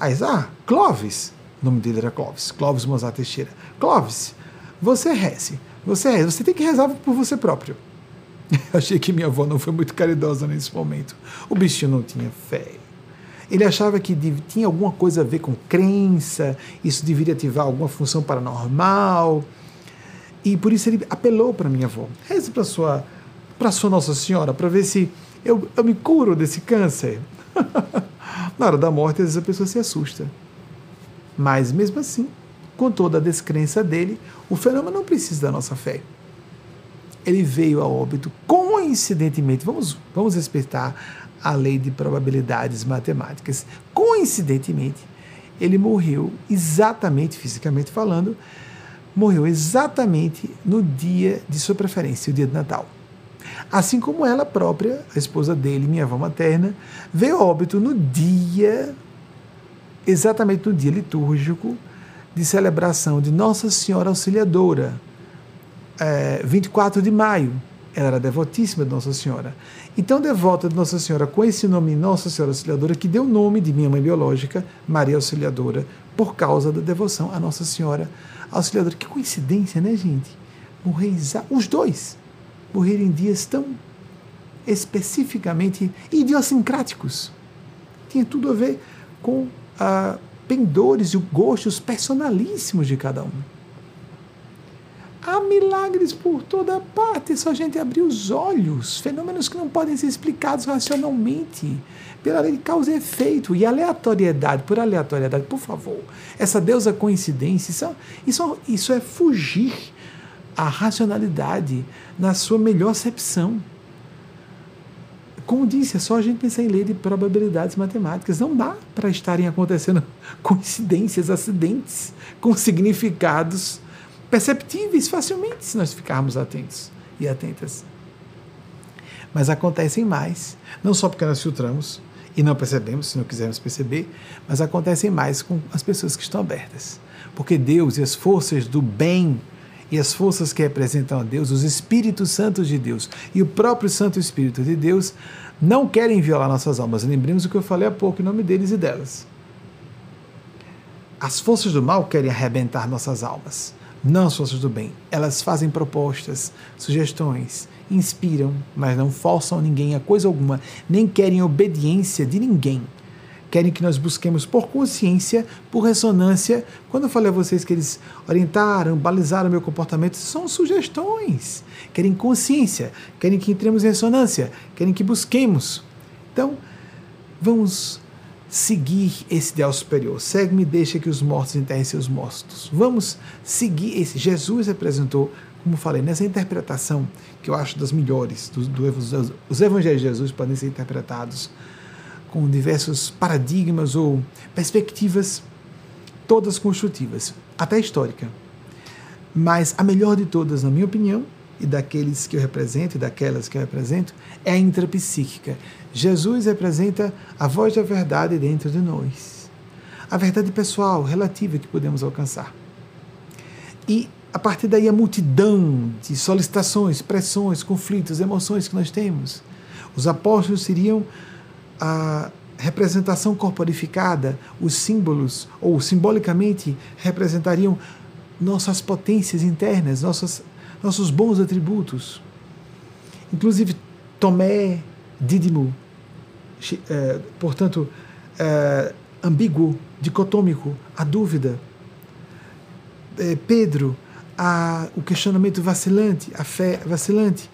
Aí, ah, Clóvis, o nome dele era Clóvis, Clóvis Mozart Teixeira. Clóvis, você reze, você reze, você tem que rezar por você próprio. Achei que minha avó não foi muito caridosa nesse momento. O bichinho não tinha fé. Ele achava que tinha alguma coisa a ver com crença, isso deveria ativar alguma função paranormal. E por isso ele apelou para minha avó. Reze para sua para sua Nossa Senhora para ver se eu, eu me curo desse câncer. Na hora da morte, às vezes a pessoa se assusta. Mas mesmo assim, com toda a descrença dele, o fenômeno não precisa da nossa fé ele veio a óbito coincidentemente. Vamos, vamos respeitar a lei de probabilidades matemáticas. Coincidentemente, ele morreu exatamente, fisicamente falando, morreu exatamente no dia de sua preferência, o dia de Natal. Assim como ela própria, a esposa dele, minha avó materna, veio a óbito no dia, exatamente no dia litúrgico de celebração de Nossa Senhora Auxiliadora, é, 24 de maio. Ela era devotíssima de Nossa Senhora. Então, devota de Nossa Senhora, com esse nome Nossa Senhora Auxiliadora, que deu o nome de minha mãe biológica, Maria Auxiliadora, por causa da devoção a Nossa Senhora Auxiliadora. Que coincidência, né, gente? Morrer os dois morreram em dias tão especificamente idiosincráticos. Tinha tudo a ver com ah, pendores e gostos personalíssimos de cada um. Há milagres por toda parte, só a gente abrir os olhos. Fenômenos que não podem ser explicados racionalmente, pela lei de causa e efeito. E aleatoriedade, por aleatoriedade, por favor. Essa deusa coincidência, isso, isso, isso é fugir à racionalidade na sua melhor acepção. Como disse, é só a gente pensar em lei de probabilidades matemáticas. Não dá para estarem acontecendo coincidências, acidentes com significados perceptíveis facilmente se nós ficarmos atentos e atentas. Mas acontecem mais, não só porque nós filtramos e não percebemos, se não quisermos perceber, mas acontecem mais com as pessoas que estão abertas. Porque Deus e as forças do bem e as forças que representam a Deus, os Espíritos Santos de Deus e o próprio Santo Espírito de Deus, não querem violar nossas almas. Lembremos o que eu falei há pouco em nome deles e delas. As forças do mal querem arrebentar nossas almas não as forças do bem. Elas fazem propostas, sugestões, inspiram, mas não forçam ninguém a coisa alguma, nem querem obediência de ninguém. Querem que nós busquemos por consciência, por ressonância. Quando eu falei a vocês que eles orientaram, balizaram meu comportamento, são sugestões. Querem consciência, querem que entremos em ressonância, querem que busquemos. Então, vamos seguir esse ideal superior. Segue-me, deixa que os mortos enterrem seus mortos. Vamos seguir esse. Jesus representou, como falei, nessa interpretação que eu acho das melhores. Do, do, os evangelhos de Jesus podem ser interpretados com diversos paradigmas ou perspectivas, todas construtivas, até histórica. Mas a melhor de todas, na minha opinião, e daqueles que eu represento e daquelas que eu represento, é a intrapsíquica. Jesus representa a voz da verdade dentro de nós. A verdade pessoal, relativa que podemos alcançar. E a partir daí a multidão de solicitações, pressões, conflitos, emoções que nós temos. Os apóstolos seriam a, representação corporificada, os símbolos, ou simbolicamente, representariam nossas potências internas, nossas, nossos bons atributos. Inclusive, Tomé, Dídimo, é, portanto, é, ambíguo, dicotômico, a dúvida. É, Pedro, a, o questionamento vacilante, a fé vacilante.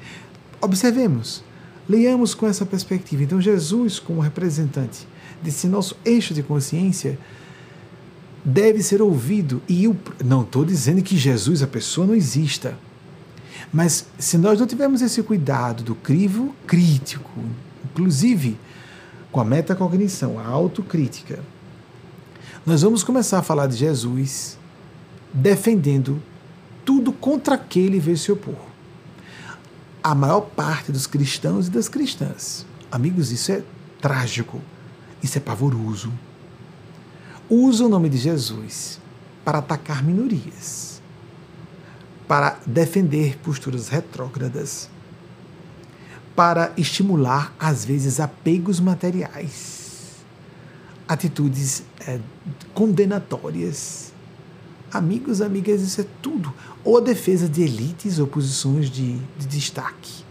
Observemos, leiamos com essa perspectiva. Então, Jesus, como representante desse nosso eixo de consciência, deve ser ouvido. E eu não estou dizendo que Jesus, a pessoa, não exista. Mas se nós não tivermos esse cuidado do crivo crítico, inclusive com a metacognição, a autocrítica, nós vamos começar a falar de Jesus defendendo tudo contra que veio se opor. A maior parte dos cristãos e das cristãs. Amigos, isso é trágico, isso é pavoroso. Usa o nome de Jesus para atacar minorias, para defender posturas retrógradas, para estimular, às vezes, apegos materiais, atitudes é, condenatórias. Amigos, amigas, isso é tudo. Ou a defesa de elites ou posições de, de destaque.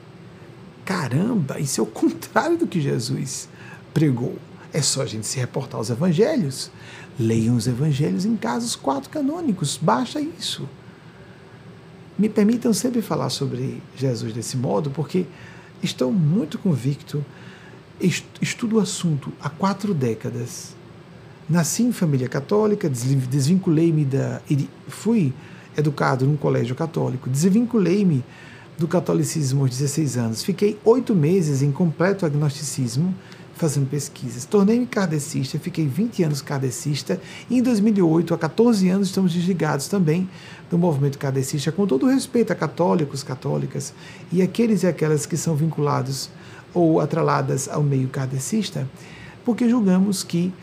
Caramba, isso é o contrário do que Jesus pregou. É só a gente se reportar aos evangelhos. Leiam os evangelhos em casos quatro canônicos, basta isso. Me permitam sempre falar sobre Jesus desse modo, porque estou muito convicto, estudo o assunto há quatro décadas. Nasci em família católica, desvinculei-me da. fui educado num colégio católico, desvinculei-me do catolicismo aos 16 anos. Fiquei oito meses em completo agnosticismo, fazendo pesquisas. Tornei-me kardecista, fiquei 20 anos kardecista e em 2008, há 14 anos, estamos desligados também do movimento kardecista, com todo respeito a católicos, católicas e aqueles e aquelas que são vinculados ou atreladas ao meio kardecista, porque julgamos que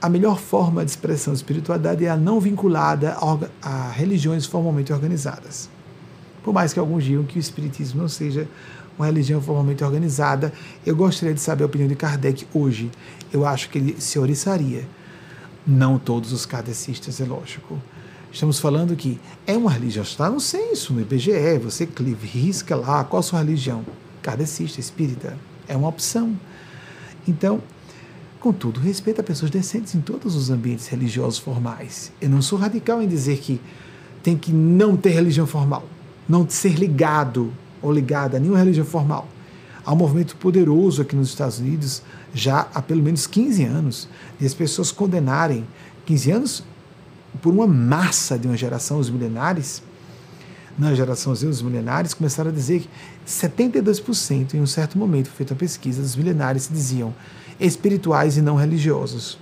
a melhor forma de expressão de espiritualidade é a não vinculada a, a religiões formalmente organizadas. Por mais que alguns digam que o espiritismo não seja uma religião formalmente organizada. Eu gostaria de saber a opinião de Kardec hoje. Eu acho que ele se oriçaria. Não todos os kardecistas, é lógico. Estamos falando que é uma religião, está no censo, no IBGE, você risca lá qual a sua religião. Kardecista, espírita, é uma opção. Então, contudo, respeita pessoas decentes em todos os ambientes religiosos formais. Eu não sou radical em dizer que tem que não ter religião formal, não ser ligado ou ligada a nenhuma religião formal. Há um movimento poderoso aqui nos Estados Unidos já há pelo menos 15 anos de as pessoas condenarem 15 anos por uma massa de uma geração, os milenares, na geração os milenares, começaram a dizer que 72% em um certo momento, feita a pesquisa, dos milenares se diziam espirituais e não religiosos.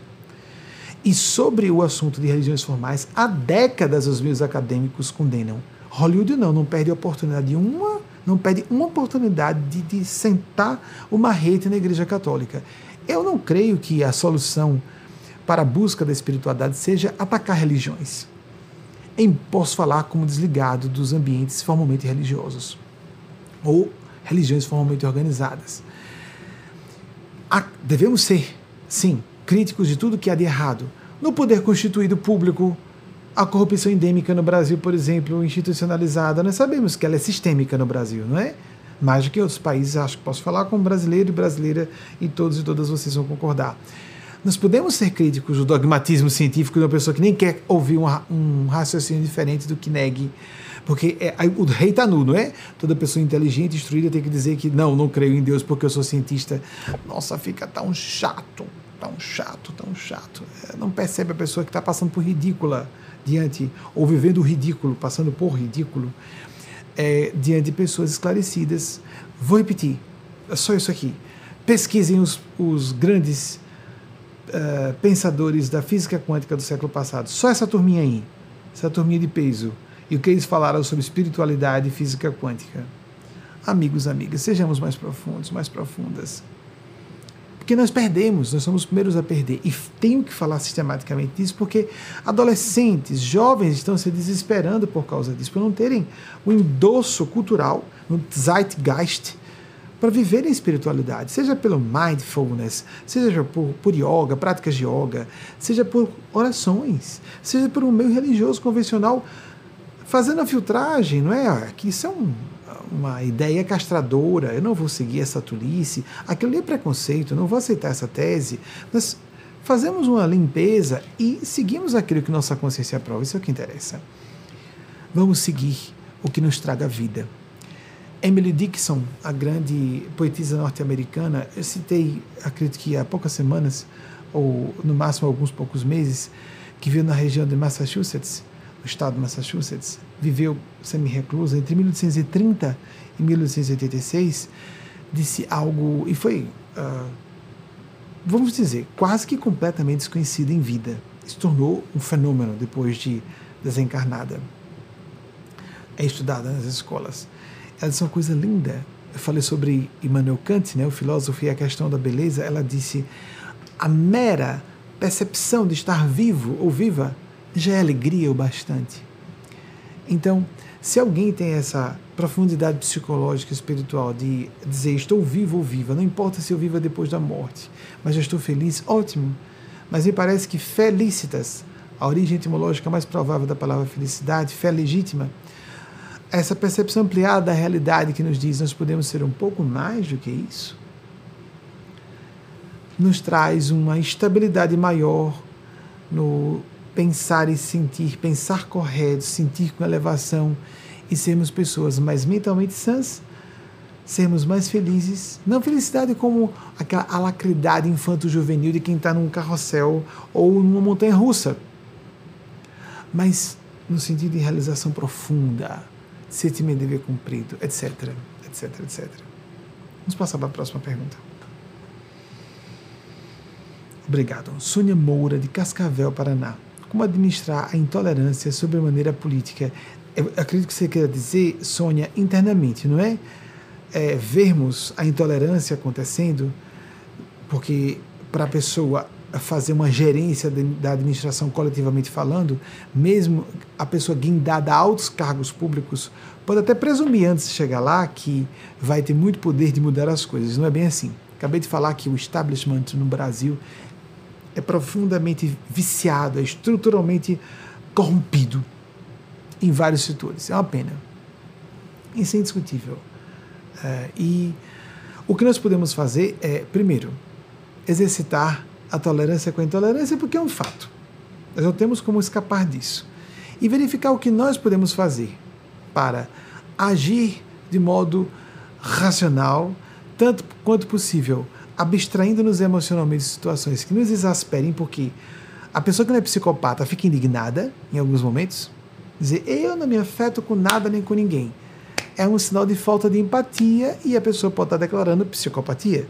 E sobre o assunto de religiões formais, há décadas os meus acadêmicos condenam. Hollywood não, não perde a oportunidade de uma não perde uma oportunidade de, de sentar uma rede na Igreja Católica. Eu não creio que a solução para a busca da espiritualidade seja atacar religiões. Em, posso falar como desligado dos ambientes formalmente religiosos ou religiões formalmente organizadas. devemos ser, sim, críticos de tudo que há de errado no poder constituído público, a corrupção endêmica no Brasil, por exemplo, institucionalizada, nós sabemos que ela é sistêmica no Brasil, não é? Mais do que outros países, acho que posso falar como brasileiro e brasileira, e todos e todas vocês vão concordar. Nós podemos ser críticos do dogmatismo científico de uma pessoa que nem quer ouvir um, um raciocínio diferente do que negue. Porque é, o rei está nu, não é? Toda pessoa inteligente, instruída, tem que dizer que não, não creio em Deus porque eu sou cientista. Nossa, fica tão chato, tão chato, tão chato. É, não percebe a pessoa que está passando por ridícula diante, ou vivendo o ridículo, passando por ridículo, é, diante de pessoas esclarecidas. Vou repetir, é só isso aqui. Pesquisem os, os grandes uh, pensadores da física quântica do século passado. Só essa turminha aí, essa turminha de peso. E o que eles falaram sobre espiritualidade e física quântica. Amigos, amigas, sejamos mais profundos, mais profundas. Porque nós perdemos, nós somos os primeiros a perder. E tenho que falar sistematicamente disso, porque adolescentes, jovens estão se desesperando por causa disso, por não terem o endosso cultural, no zeitgeist, para viver a espiritualidade, seja pelo mindfulness, seja por, por yoga, práticas de yoga, seja por orações, seja por um meio religioso convencional, fazendo a filtragem, não é? Que isso é um, uma ideia castradora, eu não vou seguir essa tolice, aquilo ali é preconceito, não vou aceitar essa tese. Nós fazemos uma limpeza e seguimos aquilo que nossa consciência aprova, isso é o que interessa. Vamos seguir o que nos traga vida. Emily Dixon, a grande poetisa norte-americana, eu citei, acredito que há poucas semanas, ou no máximo alguns poucos meses, que veio na região de Massachusetts, no estado de Massachusetts, viveu semi-reclusa entre 1830 e 1886, disse algo, e foi, uh, vamos dizer, quase que completamente desconhecida em vida. Se tornou um fenômeno depois de desencarnada. É estudada nas escolas ela disse uma coisa linda. Eu falei sobre Immanuel Kant, né, o filósofo, e a questão da beleza. Ela disse: a mera percepção de estar vivo ou viva já é alegria o bastante. Então, se alguém tem essa profundidade psicológica e espiritual de dizer estou vivo ou viva, não importa se eu viva depois da morte, mas eu estou feliz, ótimo. Mas me parece que felicitas, a origem etimológica mais provável da palavra felicidade, fé legítima, essa percepção ampliada da realidade que nos diz nós podemos ser um pouco mais do que isso, nos traz uma estabilidade maior no pensar e sentir, pensar correto, sentir com elevação e sermos pessoas mais mentalmente sãs, sermos mais felizes. Não felicidade como aquela alacridade infanto-juvenil de quem está num carrossel ou numa montanha russa, mas no sentido de realização profunda sentimento de dever cumprido, etc, etc, etc. Vamos passar para a próxima pergunta. Obrigado. Sônia Moura, de Cascavel, Paraná. Como administrar a intolerância sobre a maneira política? Eu acredito que você queira dizer, Sônia, internamente, não é? é vermos a intolerância acontecendo, porque para a pessoa fazer uma gerência da administração coletivamente falando, mesmo a pessoa guindada a altos cargos públicos, pode até presumir antes de chegar lá que vai ter muito poder de mudar as coisas. Não é bem assim. Acabei de falar que o establishment no Brasil é profundamente viciado, é estruturalmente corrompido em vários setores. É uma pena. Isso é indiscutível. E o que nós podemos fazer é, primeiro, exercitar a tolerância com a intolerância, porque é um fato. Nós não temos como escapar disso. E verificar o que nós podemos fazer para agir de modo racional, tanto quanto possível, abstraindo-nos emocionalmente de situações que nos exasperem, porque a pessoa que não é psicopata fica indignada em alguns momentos, dizer eu não me afeto com nada nem com ninguém. É um sinal de falta de empatia e a pessoa pode estar declarando psicopatia.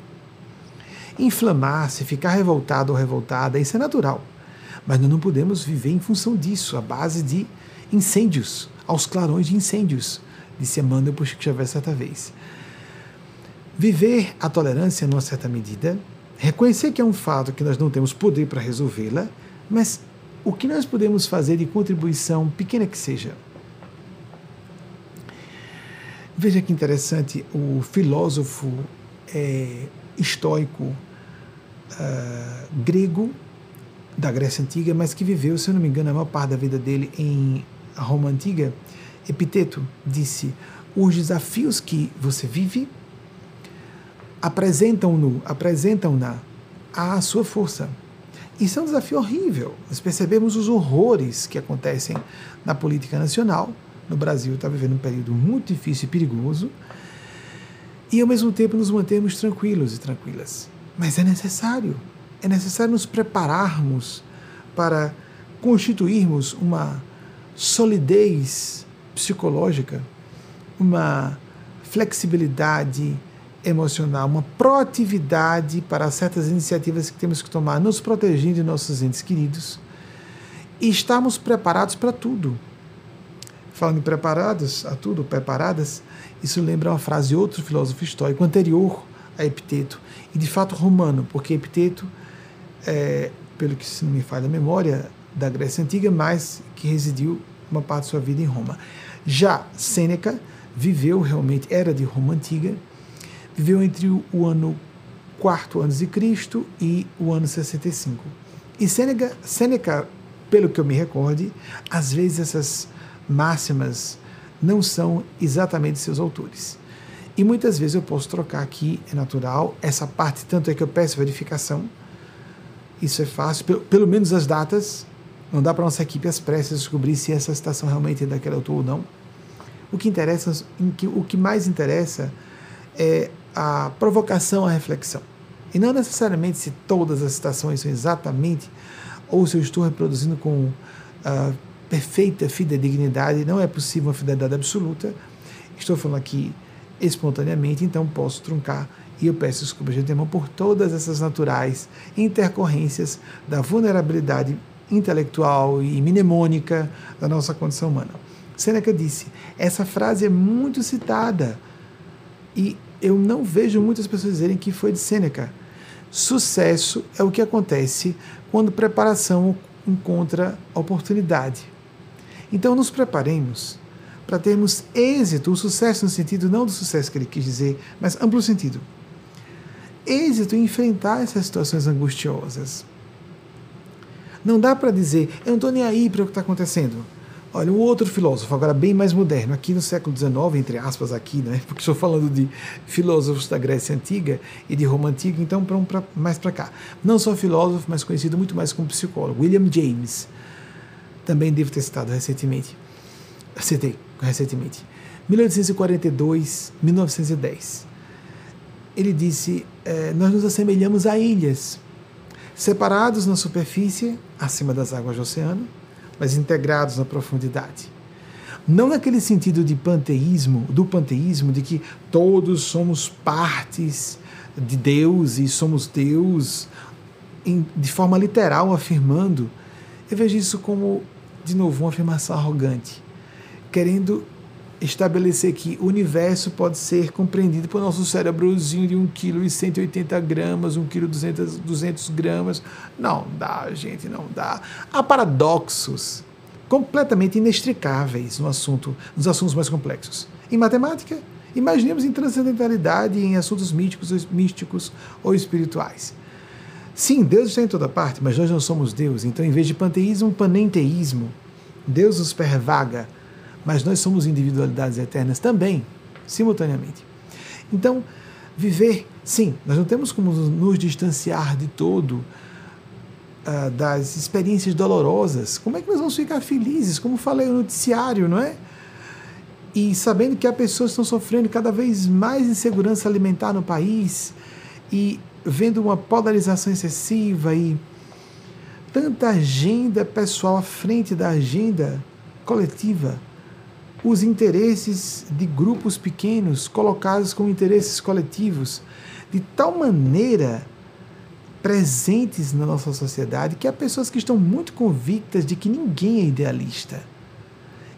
Inflamar-se, ficar revoltado ou revoltada, isso é natural. Mas nós não podemos viver em função disso, à base de incêndios, aos clarões de incêndios, disse Emmanuel por Chico Xavier certa vez. Viver a tolerância numa certa medida, reconhecer que é um fato que nós não temos poder para resolvê-la, mas o que nós podemos fazer de contribuição, pequena que seja. Veja que interessante, o filósofo é, estoico uh, grego da Grécia Antiga, mas que viveu, se eu não me engano, a maior parte da vida dele em Roma Antiga, Epiteto disse: os desafios que você vive apresentam-no, apresentam-na à sua força. Isso é um desafio horrível. Nós percebemos os horrores que acontecem na política nacional. No Brasil está vivendo um período muito difícil e perigoso e ao mesmo tempo nos mantermos tranquilos e tranquilas. Mas é necessário, é necessário nos prepararmos para constituirmos uma solidez psicológica, uma flexibilidade emocional, uma proatividade para certas iniciativas que temos que tomar, nos protegendo de nossos entes queridos e estarmos preparados para tudo. Falando em preparados a tudo, preparadas, isso lembra uma frase de outro filósofo histórico anterior a Epiteto, e de fato romano, porque Epiteto, é, pelo que se não me falha a memória, da Grécia Antiga, mas que residiu uma parte de sua vida em Roma. Já Sêneca viveu realmente, era de Roma Antiga, viveu entre o ano quarto antes de Cristo e o ano 65. E Sêneca, Sêneca, pelo que eu me recorde, às vezes essas máximas não são exatamente seus autores. E muitas vezes eu posso trocar aqui, é natural, essa parte, tanto é que eu peço verificação. Isso é fácil, pelo, pelo menos as datas. Não dá para nossa equipe às pressas descobrir se essa citação realmente é daquele autor ou não. O que interessa, o que mais interessa é a provocação à reflexão. E não necessariamente se todas as citações são exatamente, ou se eu estou reproduzindo com uh, perfeita fidedignidade, não é possível uma fidelidade absoluta. Estou falando aqui espontaneamente, então posso truncar e eu peço desculpas de antemão por todas essas naturais intercorrências da vulnerabilidade intelectual e mnemônica da nossa condição humana. Seneca disse: essa frase é muito citada e eu não vejo muitas pessoas dizerem que foi de Sêneca. Sucesso é o que acontece quando preparação encontra oportunidade. Então, nos preparemos para termos êxito, o sucesso no sentido não do sucesso que ele quis dizer, mas amplo sentido. Êxito em enfrentar essas situações angustiosas. Não dá para dizer, eu não estou nem aí para o que está acontecendo. Olha, um outro filósofo, agora bem mais moderno, aqui no século XIX, entre aspas, aqui, né? Porque estou falando de filósofos da Grécia Antiga e de Roma Antiga, então pra, pra mais para cá. Não só filósofo, mas conhecido muito mais como psicólogo. William James, também devo ter citado recentemente. Citei recentemente. 1842, 1910. Ele disse: eh, Nós nos assemelhamos a ilhas, separados na superfície, acima das águas do oceano mas integrados na profundidade. Não naquele sentido de panteísmo, do panteísmo, de que todos somos partes de Deus e somos Deus, em, de forma literal, afirmando. Eu vejo isso como, de novo, uma afirmação arrogante, querendo estabelecer que o universo pode ser compreendido por nosso cérebrozinho de 1 kg e 180 gramas, 1 kg 200, 200 gramas. Não dá, gente, não dá. Há paradoxos completamente inextricáveis no assunto, nos assuntos mais complexos. Em matemática, imaginemos em transcendentalidade em assuntos místicos, místicos ou espirituais. Sim, Deus está em toda parte, mas nós não somos Deus. Então, em vez de panteísmo, panenteísmo. Deus nos pervaga mas nós somos individualidades eternas também, simultaneamente. Então, viver, sim, nós não temos como nos distanciar de todo uh, das experiências dolorosas. Como é que nós vamos ficar felizes? Como falei no noticiário, não é? E sabendo que há pessoas que estão sofrendo cada vez mais insegurança alimentar no país e vendo uma polarização excessiva e tanta agenda pessoal à frente da agenda coletiva os interesses de grupos pequenos colocados como interesses coletivos, de tal maneira presentes na nossa sociedade que há pessoas que estão muito convictas de que ninguém é idealista.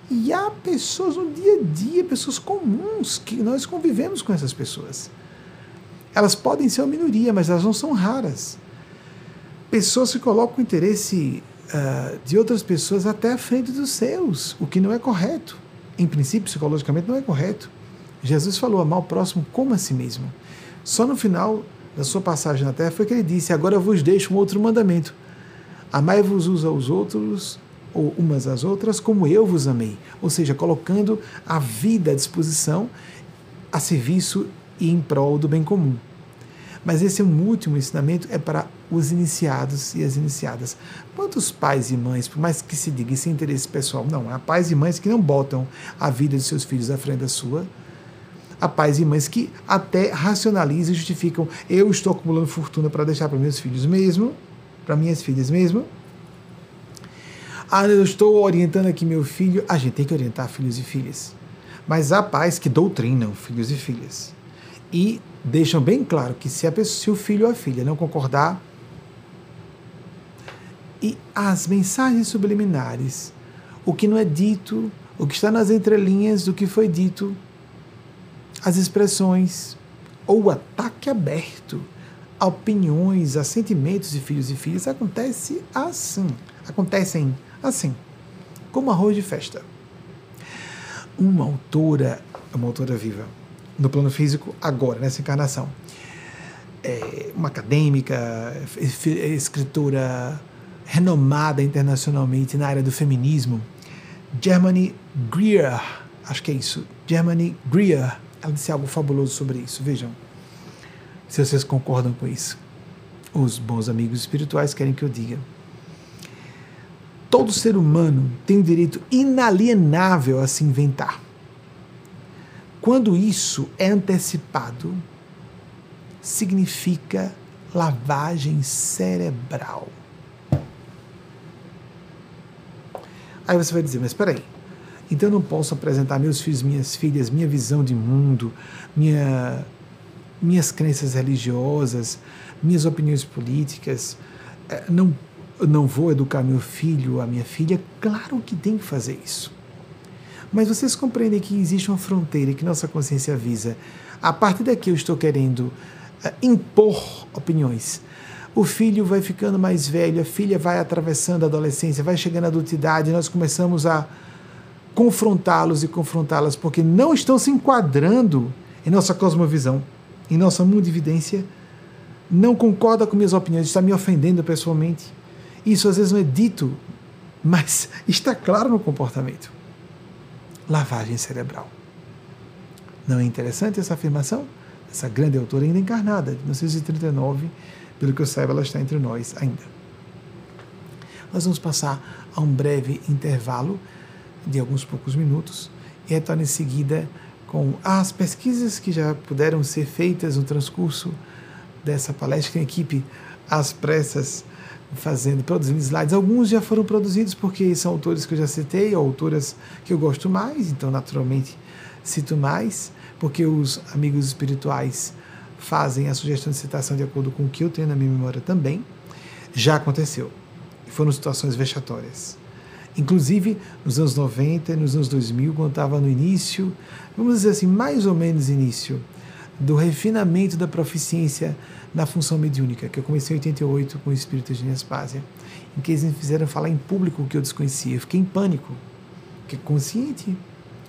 E há pessoas no dia a dia, pessoas comuns, que nós convivemos com essas pessoas. Elas podem ser uma minoria, mas elas não são raras. Pessoas que colocam o interesse uh, de outras pessoas até à frente dos seus, o que não é correto em princípio, psicologicamente, não é correto. Jesus falou amar o próximo como a si mesmo. Só no final da sua passagem na terra foi que ele disse: Agora vos deixo um outro mandamento. Amai-vos uns aos outros, ou umas às outras, como eu vos amei. Ou seja, colocando a vida à disposição, a serviço e em prol do bem comum. Mas esse é último ensinamento, é para os iniciados e as iniciadas. Quantos pais e mães, por mais que se diga sem interesse pessoal, não, há pais e mães que não botam a vida de seus filhos à frente da sua. Há pais e mães que até racionalizam e justificam: eu estou acumulando fortuna para deixar para meus filhos mesmo, para minhas filhas mesmo. Ah, eu estou orientando aqui meu filho. A gente tem que orientar filhos e filhas. Mas há pais que doutrinam filhos e filhas. E deixam bem claro que se, pessoa, se o filho ou a filha não concordar, e as mensagens subliminares, o que não é dito, o que está nas entrelinhas do que foi dito, as expressões ou o ataque aberto a opiniões, a sentimentos de filhos e filhas acontece assim, acontecem assim, como arroz de festa. Uma autora, uma autora viva, no plano físico agora, nessa encarnação. É uma acadêmica, escritora renomada internacionalmente na área do feminismo, Germany Greer, acho que é isso, Germany Greer, ela disse algo fabuloso sobre isso, vejam, se vocês concordam com isso. Os bons amigos espirituais querem que eu diga. Todo ser humano tem o direito inalienável a se inventar. Quando isso é antecipado, significa lavagem cerebral. Aí você vai dizer, mas espera aí, então eu não posso apresentar meus filhos, minhas filhas, minha visão de mundo, minha, minhas crenças religiosas, minhas opiniões políticas, eh, não, não vou educar meu filho, a minha filha? Claro que tem que fazer isso. Mas vocês compreendem que existe uma fronteira que nossa consciência avisa. A partir daqui eu estou querendo uh, impor opiniões. O filho vai ficando mais velho, a filha vai atravessando a adolescência, vai chegando à adultidade, nós começamos a confrontá-los e confrontá-las porque não estão se enquadrando em nossa cosmovisão, em nossa mundividência, não concorda com minhas opiniões, está me ofendendo pessoalmente. Isso às vezes não é dito, mas está claro no comportamento. Lavagem cerebral. Não é interessante essa afirmação? Essa grande autora ainda encarnada, de 1939, pelo que eu saiba, ela está entre nós ainda. Nós vamos passar a um breve intervalo de alguns poucos minutos e retorno em seguida com as pesquisas que já puderam ser feitas no transcurso dessa palestra em equipe às pressas fazendo, produzindo slides. Alguns já foram produzidos porque são autores que eu já citei, autoras que eu gosto mais, então naturalmente cito mais, porque os amigos espirituais fazem a sugestão de citação de acordo com o que eu tenho na minha memória também. Já aconteceu. Foram situações vexatórias. Inclusive nos anos 90 e nos anos 2000, quando estava no início, vamos dizer assim, mais ou menos início, do refinamento da proficiência na função mediúnica, que eu comecei em 88 com o espírito de Nespásia, em que eles me fizeram falar em público o que eu desconhecia. Eu fiquei em pânico, porque consciente,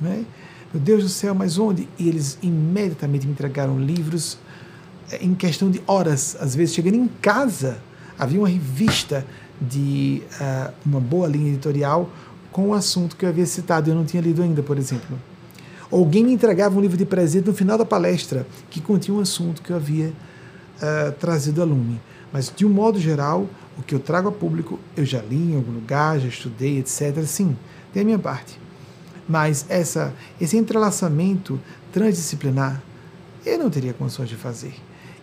né? Meu Deus do céu, mas onde? E eles imediatamente me entregaram livros eh, em questão de horas, às vezes chegando em casa, havia uma revista de uh, uma boa linha editorial com o assunto que eu havia citado e eu não tinha lido ainda, por exemplo. Alguém me entregava um livro de presente no final da palestra que continha um assunto que eu havia uh, trazido a lume. Mas, de um modo geral, o que eu trago a público, eu já li em algum lugar, já estudei, etc. Sim, tem a minha parte. Mas essa, esse entrelaçamento transdisciplinar, eu não teria condições de fazer.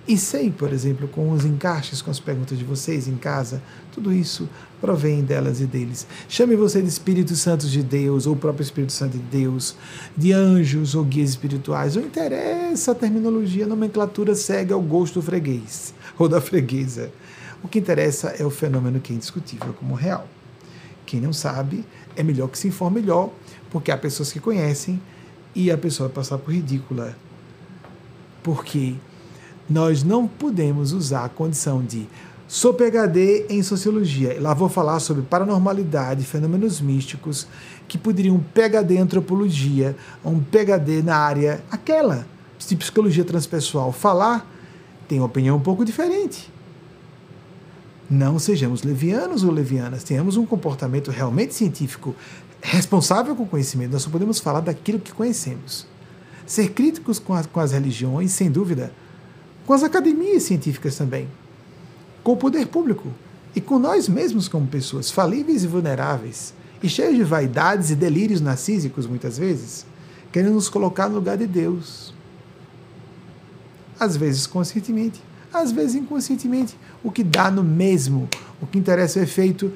E sei, por exemplo, com os encaixes com as perguntas de vocês em casa, tudo isso provém delas e deles. Chame você de Espíritos Santos de Deus, ou próprio Espírito Santo de Deus, de anjos ou guias espirituais. Não interessa a terminologia, a nomenclatura segue ao gosto do freguês ou da freguesa. O que interessa é o fenômeno que é indiscutível como real. Quem não sabe, é melhor que se informe melhor, porque há pessoas que conhecem e a pessoa vai passar por ridícula. Porque nós não podemos usar a condição de sou PhD em sociologia. Lá vou falar sobre paranormalidade, fenômenos místicos que poderiam um PhD em antropologia, um PhD na área aquela de psicologia transpessoal falar tem uma opinião um pouco diferente. Não sejamos levianos ou levianas, tenhamos um comportamento realmente científico responsável com o conhecimento. Nós só podemos falar daquilo que conhecemos. Ser críticos com, com as religiões, sem dúvida, com as academias científicas também, com o poder público. E com nós mesmos como pessoas falíveis e vulneráveis. E cheios de vaidades e delírios narcísicos muitas vezes, querendo nos colocar no lugar de Deus. Às vezes conscientemente, às vezes inconscientemente, o que dá no mesmo, o que interessa é o efeito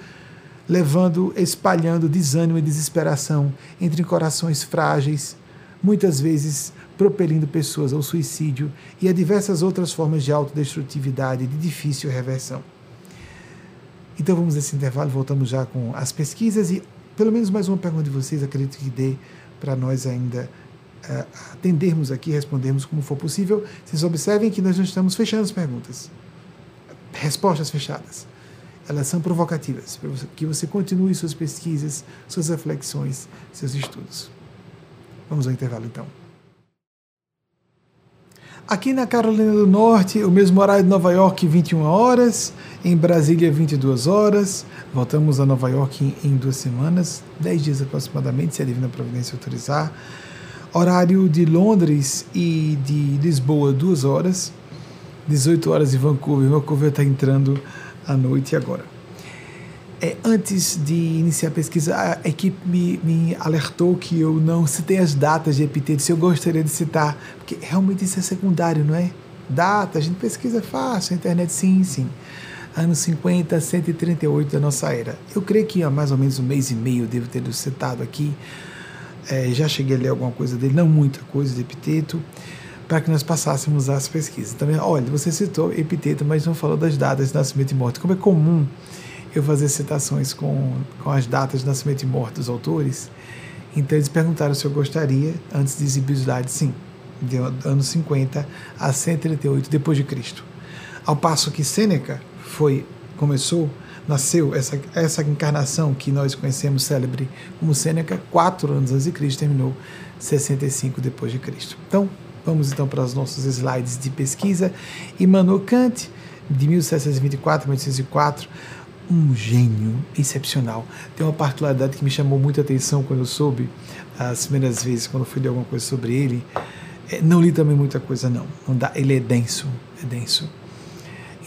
levando, espalhando desânimo e desesperação entre corações frágeis, muitas vezes propelindo pessoas ao suicídio e a diversas outras formas de autodestrutividade de difícil reversão. Então vamos nesse intervalo, voltamos já com as pesquisas e pelo menos mais uma pergunta de vocês, acredito que dê para nós ainda uh, atendermos aqui, respondermos como for possível. Vocês observem que nós não estamos fechando as perguntas. Respostas fechadas. Elas são provocativas, para que você continue suas pesquisas, suas reflexões, seus estudos. Vamos ao intervalo então. Aqui na Carolina do Norte, o mesmo horário de Nova York, 21 horas. Em Brasília, 22 horas. Voltamos a Nova York em, em duas semanas, 10 dias aproximadamente, se a Divina Providência autorizar. Horário de Londres e de Lisboa, 2 horas. 18 horas em Vancouver. Vancouver está entrando à noite agora. É, antes de iniciar a pesquisa, a equipe me, me, alertou que eu não citei as datas de epitetos. Eu gostaria de citar, porque realmente isso é secundário, não é? Data, a gente pesquisa fácil, a internet sim, sim. Anos 50, 138 da nossa era. Eu creio que há mais ou menos um mês e meio eu devo ter citado aqui. É, já cheguei a ler alguma coisa dele, não muita coisa de epiteto, para que nós passássemos as pesquisas. Também, olha, você citou epiteto, mas não falou das datas de nascimento e morte. Como é comum eu fazer citações com, com as datas de nascimento e morte dos autores. Então eles perguntaram se eu gostaria, antes de exibibilidade, sim, de anos 50 a 138 depois de Cristo. Ao passo que Sêneca foi começou, nasceu essa essa encarnação que nós conhecemos célebre como Sêneca, quatro anos antes de Cristo, terminou 65 depois de Cristo. Então, vamos então para os nossos slides de pesquisa. Immanuel Kant, de 1724 a 1804, um gênio excepcional. Tem uma particularidade que me chamou muita atenção quando eu soube, as primeiras vezes, quando fui ler alguma coisa sobre ele. É, não li também muita coisa, não. não dá, ele é denso, é denso.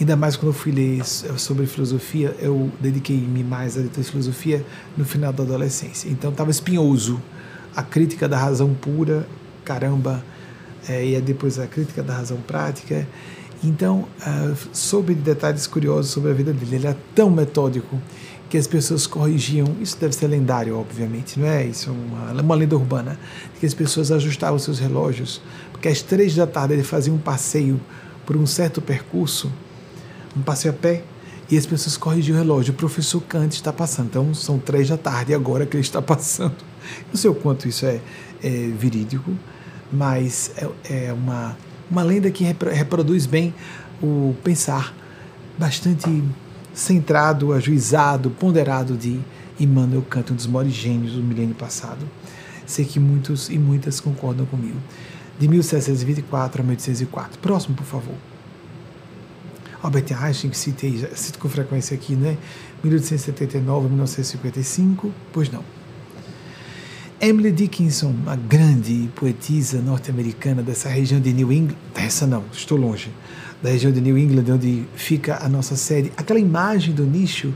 Ainda mais quando eu fui ler sobre filosofia, eu dediquei-me mais a ler filosofia no final da adolescência. Então estava espinhoso. A crítica da razão pura, caramba, é, e depois a crítica da razão prática então, uh, soube de detalhes curiosos sobre a vida dele. Ele era tão metódico que as pessoas corrigiam. Isso deve ser lendário, obviamente, não é? Isso é uma, uma lenda urbana. Que as pessoas ajustavam seus relógios, porque às três da tarde ele fazia um passeio por um certo percurso, um passeio a pé, e as pessoas corrigiam o relógio. O professor Kant está passando. Então, são três da tarde agora que ele está passando. Não sei o quanto isso é, é verídico, mas é, é uma uma lenda que reproduz bem o pensar bastante centrado, ajuizado, ponderado de Immanuel Kant, um dos maiores gênios do milênio passado. Sei que muitos e muitas concordam comigo. De 1724 a 1804. Próximo, por favor. Albert Einstein, que citei, cito com frequência aqui, né? 1879 a 1955. Pois não. Emily Dickinson, uma grande poetisa norte-americana dessa região de New England, dessa não, estou longe, da região de New England, onde fica a nossa sede, aquela imagem do nicho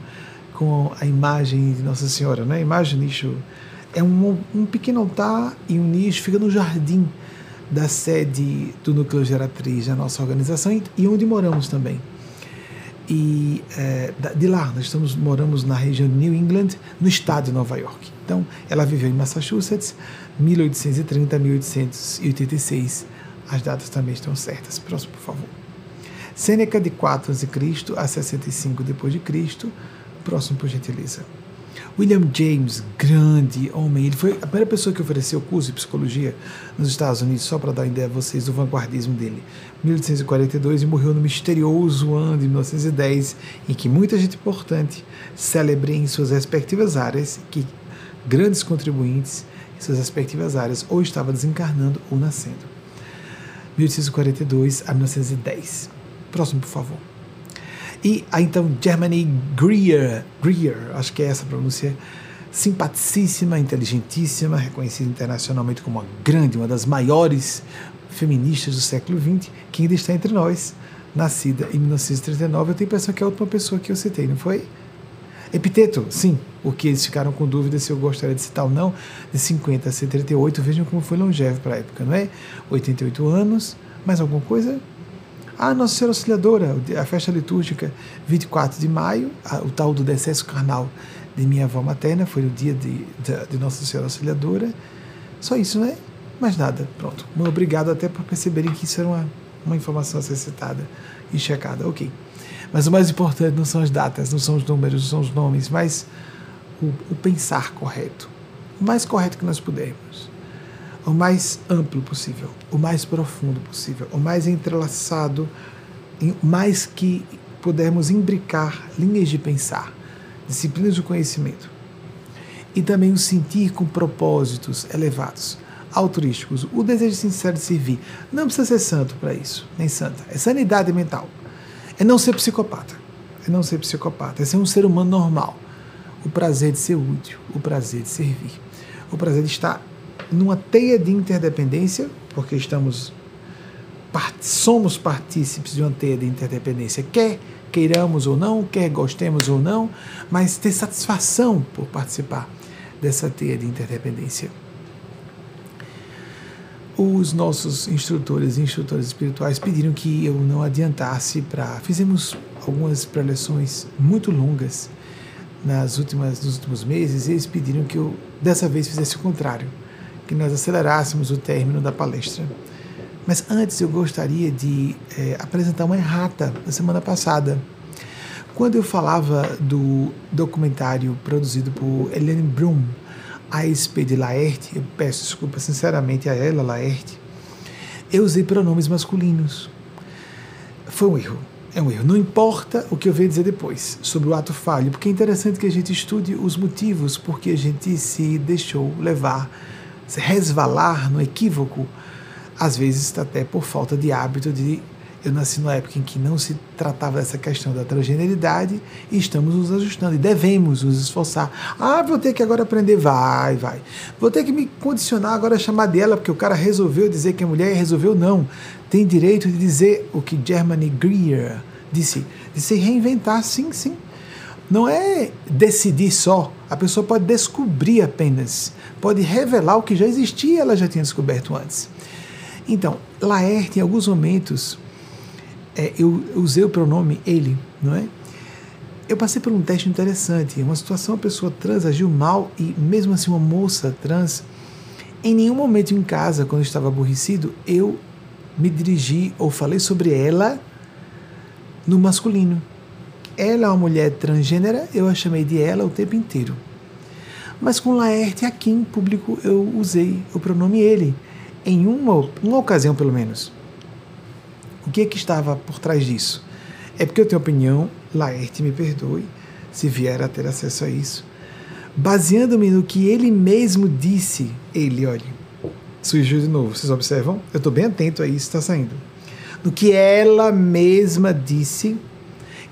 com a imagem de Nossa Senhora, né? A imagem do nicho é um, um pequeno altar e um nicho fica no jardim da sede do núcleo geratriz da nossa organização e onde moramos também. E é, de lá, nós estamos moramos na região de New England, no estado de Nova York. Então, ela viveu em Massachusetts, 1830 a 1886. As datas também estão certas. Próximo, por favor. Sêneca de 4 a.C. a 65 depois de Cristo. Próximo, por gentileza. William James, grande homem, ele foi a primeira pessoa que ofereceu curso de psicologia nos Estados Unidos, só para dar ideia a vocês do vanguardismo dele. 1842 e morreu no misterioso ano de 1910, em que muita gente importante celebre em suas respectivas áreas que grandes contribuintes em suas respectivas áreas ou estava desencarnando ou nascendo. 1842 a 1910. Próximo, por favor. E a então Germany Greer, Greer, acho que é essa a pronúncia, simpaticíssima, inteligentíssima, reconhecida internacionalmente como uma grande, uma das maiores feministas do século XX, que ainda está entre nós, nascida em 1939. Eu tenho a impressão que é a última pessoa que eu citei, não foi? Epiteto, sim, porque eles ficaram com dúvida se eu gostaria de citar ou não, de 50 a 138, vejam como foi longevo para a época, não é? 88 anos, mais alguma coisa? Ah, Nossa Senhora Auxiliadora, a festa litúrgica, 24 de maio, o tal do decesso carnal de minha avó materna, foi o dia de, de, de Nossa Senhora Auxiliadora. Só isso, né? Mais nada, pronto. Muito obrigado até por perceberem que isso era uma, uma informação a ser citada e checada, ok. Mas o mais importante não são as datas, não são os números, não são os nomes, mas o, o pensar correto. O mais correto que nós pudermos. O mais amplo possível, o mais profundo possível, o mais entrelaçado, mais que pudermos imbricar linhas de pensar, disciplinas do conhecimento. E também o sentir com propósitos elevados. Altruísticos, o desejo sincero de servir. Não precisa ser santo para isso, nem santa. É sanidade mental. É não ser psicopata. É não ser psicopata. É ser um ser humano normal. O prazer de ser útil, o prazer de servir. O prazer de estar numa teia de interdependência, porque estamos somos partícipes de uma teia de interdependência, quer queiramos ou não, quer gostemos ou não, mas ter satisfação por participar dessa teia de interdependência. Os nossos instrutores e instrutores espirituais pediram que eu não adiantasse para. Fizemos algumas preleções muito longas nas últimas, nos últimos meses e eles pediram que eu dessa vez fizesse o contrário, que nós acelerássemos o término da palestra. Mas antes eu gostaria de é, apresentar uma errata da semana passada. Quando eu falava do documentário produzido por Helene Brum, A SP de Laerte, eu peço desculpa sinceramente a ela, Laerte, eu usei pronomes masculinos. Foi um erro. É um erro. Não importa o que eu venho dizer depois sobre o ato falho, porque é interessante que a gente estude os motivos porque a gente se deixou levar, se resvalar no equívoco às vezes até por falta de hábito de eu nasci numa época em que não se tratava dessa questão da transgeneridade e estamos nos ajustando e devemos nos esforçar. Ah, vou ter que agora aprender, vai, vai. Vou ter que me condicionar agora a chamar dela porque o cara resolveu dizer que é mulher e resolveu não. Tem direito de dizer o que Germany Greer disse, de se reinventar, sim, sim. Não é decidir só, a pessoa pode descobrir apenas, pode revelar o que já existia, ela já tinha descoberto antes. Então, Laerte, em alguns momentos, é, eu usei o pronome ele, não é? Eu passei por um teste interessante. Uma situação, a pessoa trans agiu mal e, mesmo assim, uma moça trans, em nenhum momento em casa, quando eu estava aborrecido, eu me dirigi ou falei sobre ela no masculino. Ela é uma mulher transgênera, eu a chamei de ela o tempo inteiro. Mas com Laerte aqui em público eu usei o pronome ele em uma, uma ocasião pelo menos. O que é que estava por trás disso? É porque eu tenho opinião, Laerte me perdoe se vier a ter acesso a isso, baseando-me no que ele mesmo disse. Ele, olha, surgiu de novo, vocês observam? Eu estou bem atento a isso, está saindo. No que ela mesma disse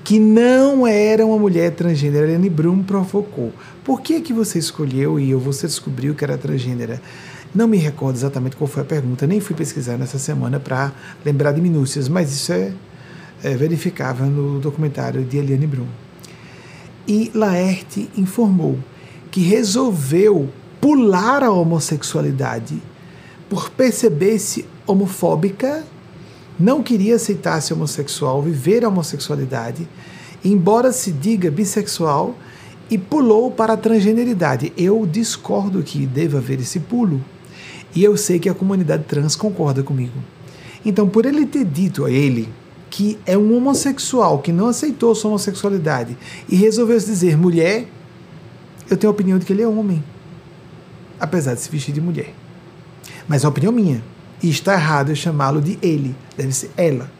que não era uma mulher transgênera. Eliane Brum provocou. Por que que você escolheu e você descobriu que era transgênera? Não me recordo exatamente qual foi a pergunta, nem fui pesquisar nessa semana para lembrar de minúcias, mas isso é, é verificável no documentário de Eliane Brum. E Laerte informou que resolveu pular a homossexualidade por perceber-se homofóbica, não queria aceitar-se homossexual, viver a homossexualidade, embora se diga bissexual, e pulou para a transgeneridade. Eu discordo que deva haver esse pulo. E eu sei que a comunidade trans concorda comigo. Então, por ele ter dito a ele que é um homossexual que não aceitou sua homossexualidade e resolveu se dizer mulher, eu tenho a opinião de que ele é homem, apesar de se vestir de mulher. Mas é a opinião minha. E está errado eu chamá-lo de ele, deve ser ela.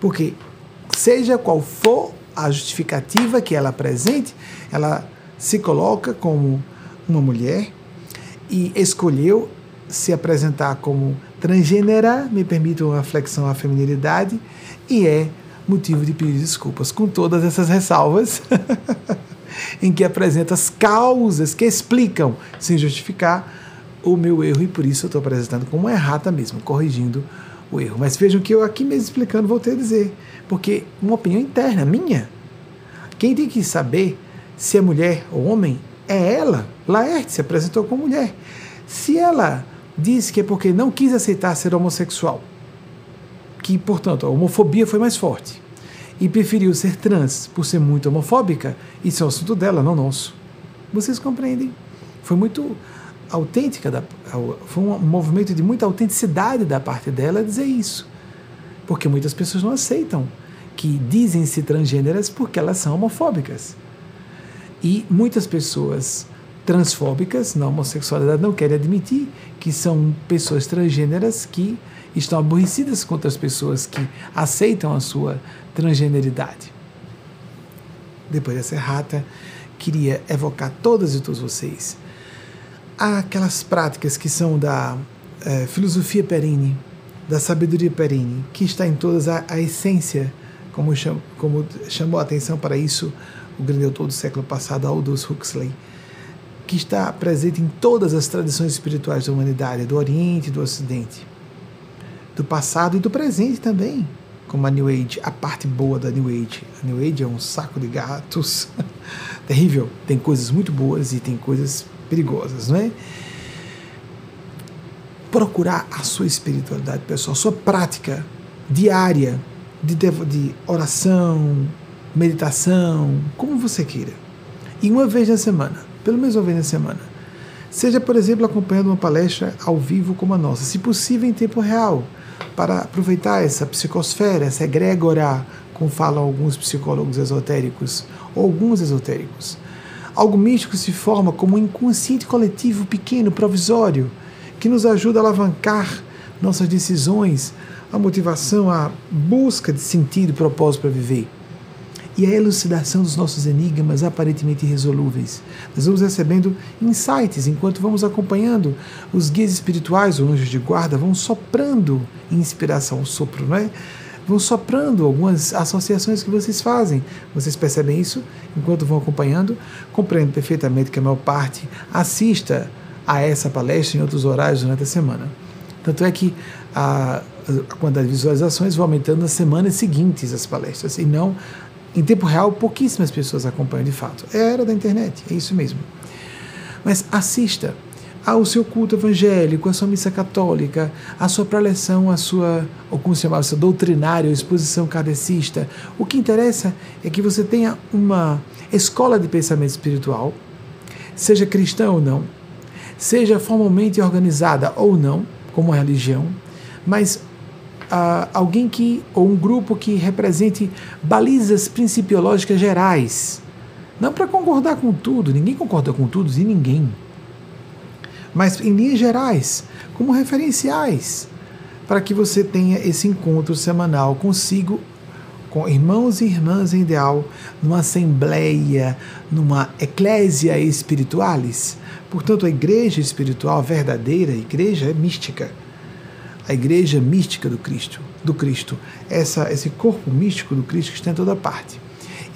Porque, seja qual for a justificativa que ela apresente, ela se coloca como uma mulher e escolheu se apresentar como transgênera, me permite uma flexão à feminilidade, e é motivo de pedir desculpas, com todas essas ressalvas, em que apresenta as causas que explicam, sem justificar, o meu erro, e por isso eu estou apresentando como errata mesmo, corrigindo o erro. Mas vejam que eu aqui mesmo explicando voltei a dizer, porque uma opinião interna minha. Quem tem que saber se é mulher ou homem é ela. Laerte se apresentou como mulher. Se ela diz que é porque não quis aceitar ser homossexual, que, portanto, a homofobia foi mais forte, e preferiu ser trans por ser muito homofóbica, isso é o assunto dela, não nosso. Vocês compreendem? Foi muito autêntica, da, foi um movimento de muita autenticidade da parte dela dizer isso. Porque muitas pessoas não aceitam que dizem-se transgêneras porque elas são homofóbicas. E muitas pessoas transfóbicas na homossexualidade não querem admitir que são pessoas transgêneras que estão aborrecidas contra as pessoas que aceitam a sua transgeneridade. Depois dessa errata, queria evocar todas e todos vocês aquelas práticas que são da é, filosofia perene, da sabedoria perene, que está em todas a, a essência, como, cham, como chamou a atenção para isso o grande autor do século passado, Aldous Huxley, que está presente em todas as tradições espirituais da humanidade, do Oriente do Ocidente, do passado e do presente também, como a New Age, a parte boa da New Age. A New Age é um saco de gatos terrível. Tem coisas muito boas e tem coisas perigosas, não é? Procurar a sua espiritualidade pessoal, sua prática diária de, de oração, meditação, como você queira. E uma vez na semana, pelo menos uma vez na semana. Seja, por exemplo, acompanhando uma palestra ao vivo como a nossa, se possível em tempo real, para aproveitar essa psicosfera, essa egrégora, como falam alguns psicólogos esotéricos, ou alguns esotéricos. Algo místico se forma como um inconsciente coletivo pequeno, provisório, que nos ajuda a alavancar nossas decisões, a motivação, a busca de sentido e propósito para viver. E a elucidação dos nossos enigmas aparentemente irresolúveis. Nós vamos recebendo insights enquanto vamos acompanhando os guias espirituais, ou anjos de guarda, vão soprando inspiração, sopro, não é? vão soprando algumas associações que vocês fazem. Vocês percebem isso enquanto vão acompanhando? Compreendo perfeitamente que a maior parte assista a essa palestra em outros horários durante a semana. Tanto é que a, a quantidade de visualizações vai aumentando nas semanas seguintes às palestras, e não em tempo real, pouquíssimas pessoas acompanham de fato. É a era da internet, é isso mesmo. Mas assista ao seu culto evangélico, à sua missa católica, à sua preleção, à sua, ou como se chamava, seu doutrinário, exposição kardecista. O que interessa é que você tenha uma escola de pensamento espiritual, seja cristã ou não, seja formalmente organizada ou não, como religião, mas uh, alguém que, ou um grupo que represente balizas principiológicas gerais. Não para concordar com tudo, ninguém concorda com tudo e ninguém mas em linhas gerais, como referenciais, para que você tenha esse encontro semanal consigo, com irmãos e irmãs em ideal, numa assembleia, numa eclésia espiritualis. Portanto, a igreja espiritual verdadeira, a igreja é mística. A igreja mística do Cristo, do Cristo, essa, esse corpo místico do Cristo que está em toda parte.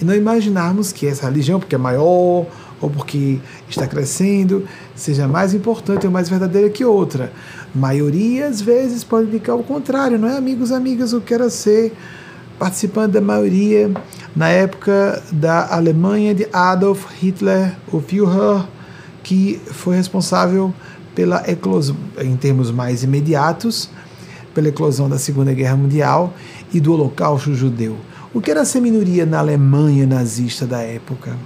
E não imaginarmos que essa religião, porque é maior, ou porque está crescendo, seja mais importante ou mais verdadeira que outra. Maioria, às vezes, pode indicar o contrário, não é, amigos, amigas? Eu quero ser participante da maioria na época da Alemanha de Adolf Hitler, o Führer, que foi responsável pela eclosão, em termos mais imediatos, pela eclosão da Segunda Guerra Mundial e do Holocausto Judeu. O que era ser minoria na Alemanha nazista da época?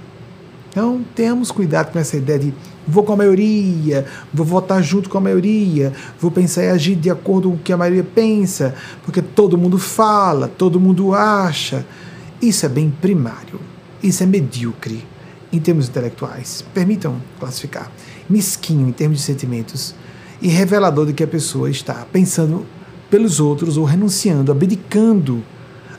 Então, temos cuidado com essa ideia de vou com a maioria, vou votar junto com a maioria, vou pensar e agir de acordo com o que a maioria pensa, porque todo mundo fala, todo mundo acha. Isso é bem primário, isso é medíocre em termos intelectuais. Permitam classificar. Mesquinho em termos de sentimentos e revelador de que a pessoa está pensando pelos outros ou renunciando, abdicando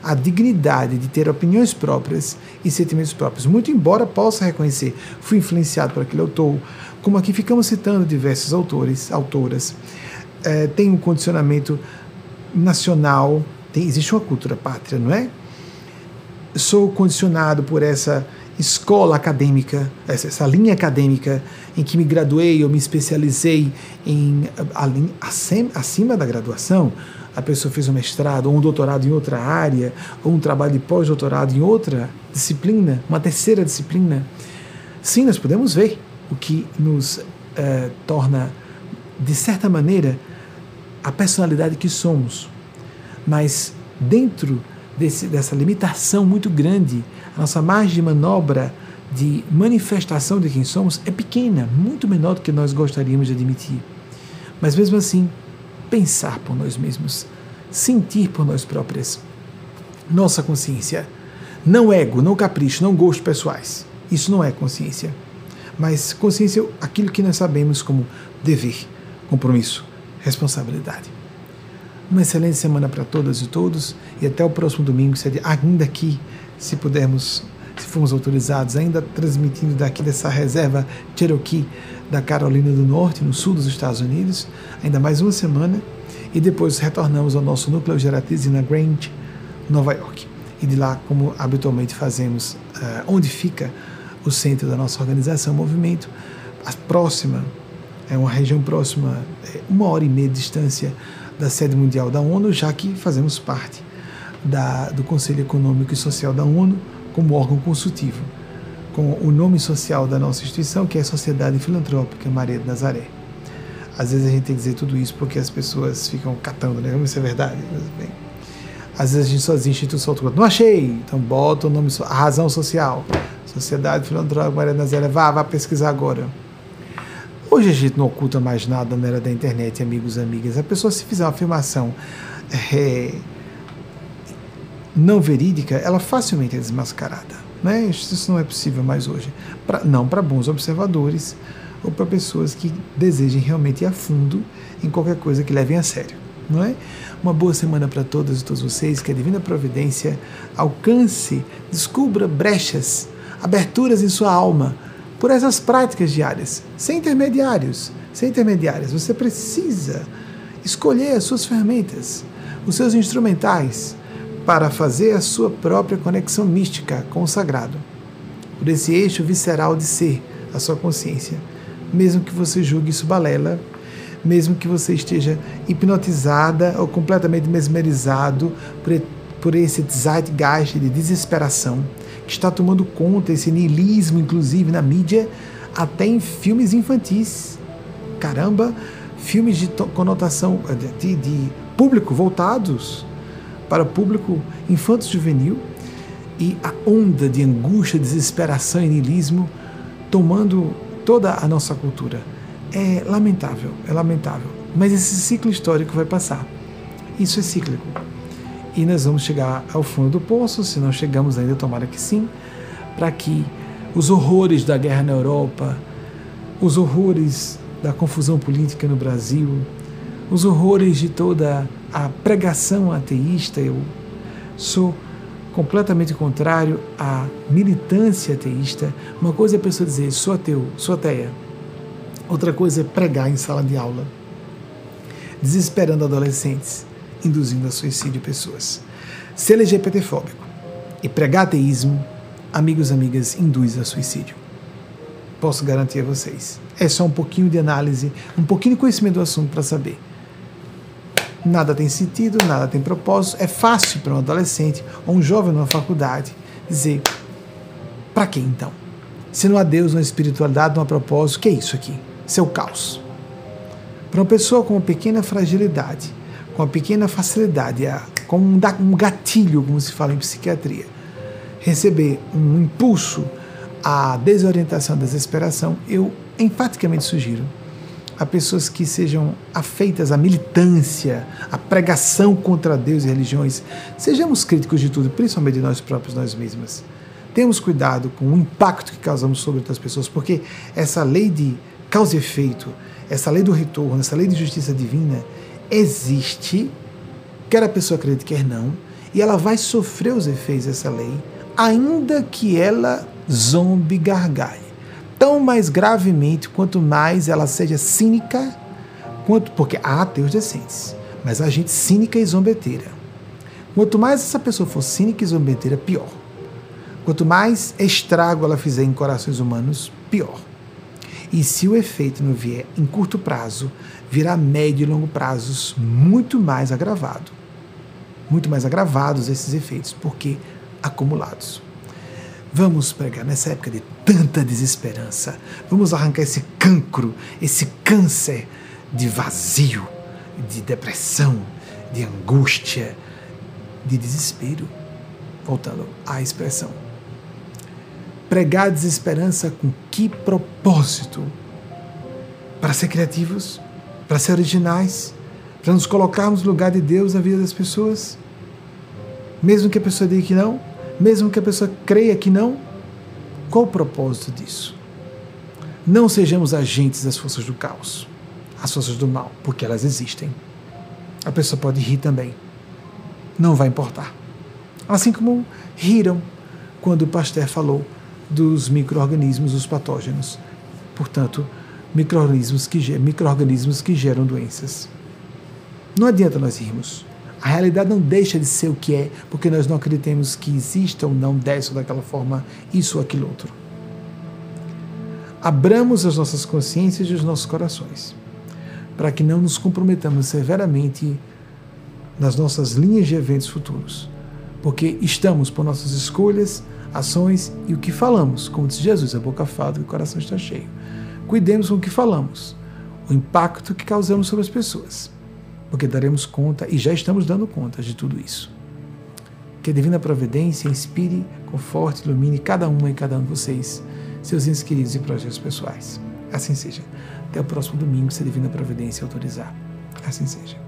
a dignidade de ter opiniões próprias e sentimentos próprios. Muito embora possa reconhecer, fui influenciado por aquele autor, como aqui ficamos citando diversos autores, autoras, é, tem um condicionamento nacional, tem, existe uma cultura pátria, não é? Sou condicionado por essa escola acadêmica, essa, linha acadêmica em que me graduei ou me especializei em, acima, da graduação, a pessoa fez um mestrado ou um doutorado em outra área, ou um trabalho de pós-doutorado em outra disciplina, uma terceira disciplina. Sim, nós podemos ver o que nos eh, torna, de certa maneira, a personalidade que somos. Mas dentro desse, dessa limitação muito grande, nossa margem de manobra de manifestação de quem somos é pequena, muito menor do que nós gostaríamos de admitir. Mas mesmo assim, pensar por nós mesmos, sentir por nós próprias. Nossa consciência. Não ego, não capricho, não gostos pessoais. Isso não é consciência. Mas consciência é aquilo que nós sabemos como dever, compromisso, responsabilidade. Uma excelente semana para todas e todos e até o próximo domingo, ainda aqui, se pudermos, se formos autorizados, ainda transmitindo daqui dessa reserva Cherokee da Carolina do Norte, no sul dos Estados Unidos, ainda mais uma semana, e depois retornamos ao nosso núcleo geratriz na Grange, Nova York. E de lá, como habitualmente fazemos, uh, onde fica o centro da nossa organização, movimento, a próxima, é uma região próxima, é uma hora e meia de distância da sede mundial da ONU, já que fazemos parte da, do Conselho Econômico e Social da ONU como órgão consultivo, com o nome social da nossa instituição, que é a Sociedade Filantrópica Maria de Nazaré. Às vezes a gente tem que dizer tudo isso porque as pessoas ficam catando, né? Isso é verdade. Mas, bem, às vezes a gente só diz instituição, não achei, então bota o nome, a razão social, Sociedade Filantrópica Maria de Nazaré, vá, vá pesquisar agora. Hoje a gente não oculta mais nada na era da internet, amigos e amigas. A pessoa, se fizer uma afirmação é, não verídica, ela facilmente é desmascarada. Né? Isso não é possível mais hoje. Pra, não para bons observadores ou para pessoas que desejem realmente ir a fundo em qualquer coisa que levem a sério. Não é? Uma boa semana para todas e todos vocês, que a Divina Providência alcance, descubra brechas, aberturas em sua alma por essas práticas diárias, sem intermediários, sem intermediárias. Você precisa escolher as suas ferramentas, os seus instrumentais para fazer a sua própria conexão mística com o sagrado, por esse eixo visceral de ser, a sua consciência, mesmo que você julgue isso balela, mesmo que você esteja hipnotizada ou completamente mesmerizado por, por esse zeitgeist de desesperação que está tomando conta, esse niilismo, inclusive na mídia, até em filmes infantis. Caramba, filmes de conotação de, de público voltados para o público infanto-juvenil e a onda de angústia, desesperação e niilismo tomando toda a nossa cultura. É lamentável, é lamentável. Mas esse ciclo histórico vai passar. Isso é cíclico e nós vamos chegar ao fundo do poço, se não chegamos ainda, tomara que sim, para que os horrores da guerra na Europa, os horrores da confusão política no Brasil, os horrores de toda a pregação ateísta, eu sou completamente contrário à militância ateísta. Uma coisa é a pessoa dizer, sou ateu, sou ateia. Outra coisa é pregar em sala de aula, desesperando adolescentes induzindo a suicídio pessoas. Ser LGBTfóbico e pregar ateísmo, amigos e amigas, induz a suicídio. Posso garantir a vocês. É só um pouquinho de análise, um pouquinho de conhecimento do assunto para saber. Nada tem sentido, nada tem propósito. É fácil para um adolescente ou um jovem numa faculdade dizer: para que então? Se não há Deus, não há espiritualidade, não há propósito, que é isso aqui? Seu é caos. Para uma pessoa com uma pequena fragilidade, com a pequena facilidade, com um gatilho, como se fala em psiquiatria, receber um impulso à desorientação, à desesperação, eu enfaticamente sugiro a pessoas que sejam afeitas à militância, à pregação contra Deus e religiões, sejamos críticos de tudo, principalmente de nós próprios, nós mesmas. Temos cuidado com o impacto que causamos sobre outras pessoas, porque essa lei de causa e efeito, essa lei do retorno, essa lei de justiça divina, existe, quer a pessoa acredite, quer não, e ela vai sofrer os efeitos dessa lei, ainda que ela zombe gargalhe. Tão mais gravemente quanto mais ela seja cínica, quanto porque há ateus decentes, mas há gente cínica e zombeteira. Quanto mais essa pessoa for cínica e zombeteira, pior. Quanto mais estrago ela fizer em corações humanos, pior. E se o efeito não vier em curto prazo, virá médio e longo prazos muito mais agravado. Muito mais agravados esses efeitos, porque acumulados. Vamos pregar nessa época de tanta desesperança. Vamos arrancar esse cancro, esse câncer de vazio, de depressão, de angústia, de desespero. Voltando à expressão pregar desesperança com que propósito? Para ser criativos? Para ser originais? Para nos colocarmos no lugar de Deus na vida das pessoas? Mesmo que a pessoa diga que não? Mesmo que a pessoa creia que não? Qual o propósito disso? Não sejamos agentes das forças do caos, as forças do mal, porque elas existem. A pessoa pode rir também. Não vai importar. Assim como riram quando o Pasteur falou dos micro-organismos, os patógenos. Portanto, micro-organismos que, micro que geram doenças. Não adianta nós irmos. A realidade não deixa de ser o que é, porque nós não acreditamos que exista ou não dessa ou daquela forma, isso ou aquilo outro. Abramos as nossas consciências e os nossos corações, para que não nos comprometamos severamente nas nossas linhas de eventos futuros, porque estamos por nossas escolhas, ações e o que falamos, como disse Jesus, a boca fala e o coração está cheio. Cuidemos com o que falamos, o impacto que causamos sobre as pessoas porque daremos conta e já estamos dando conta de tudo isso. Que a divina providência inspire, conforte, ilumine cada uma e cada um de vocês, seus entes queridos e projetos pessoais. Assim seja. Até o próximo domingo, se a divina providência autorizar. Assim seja.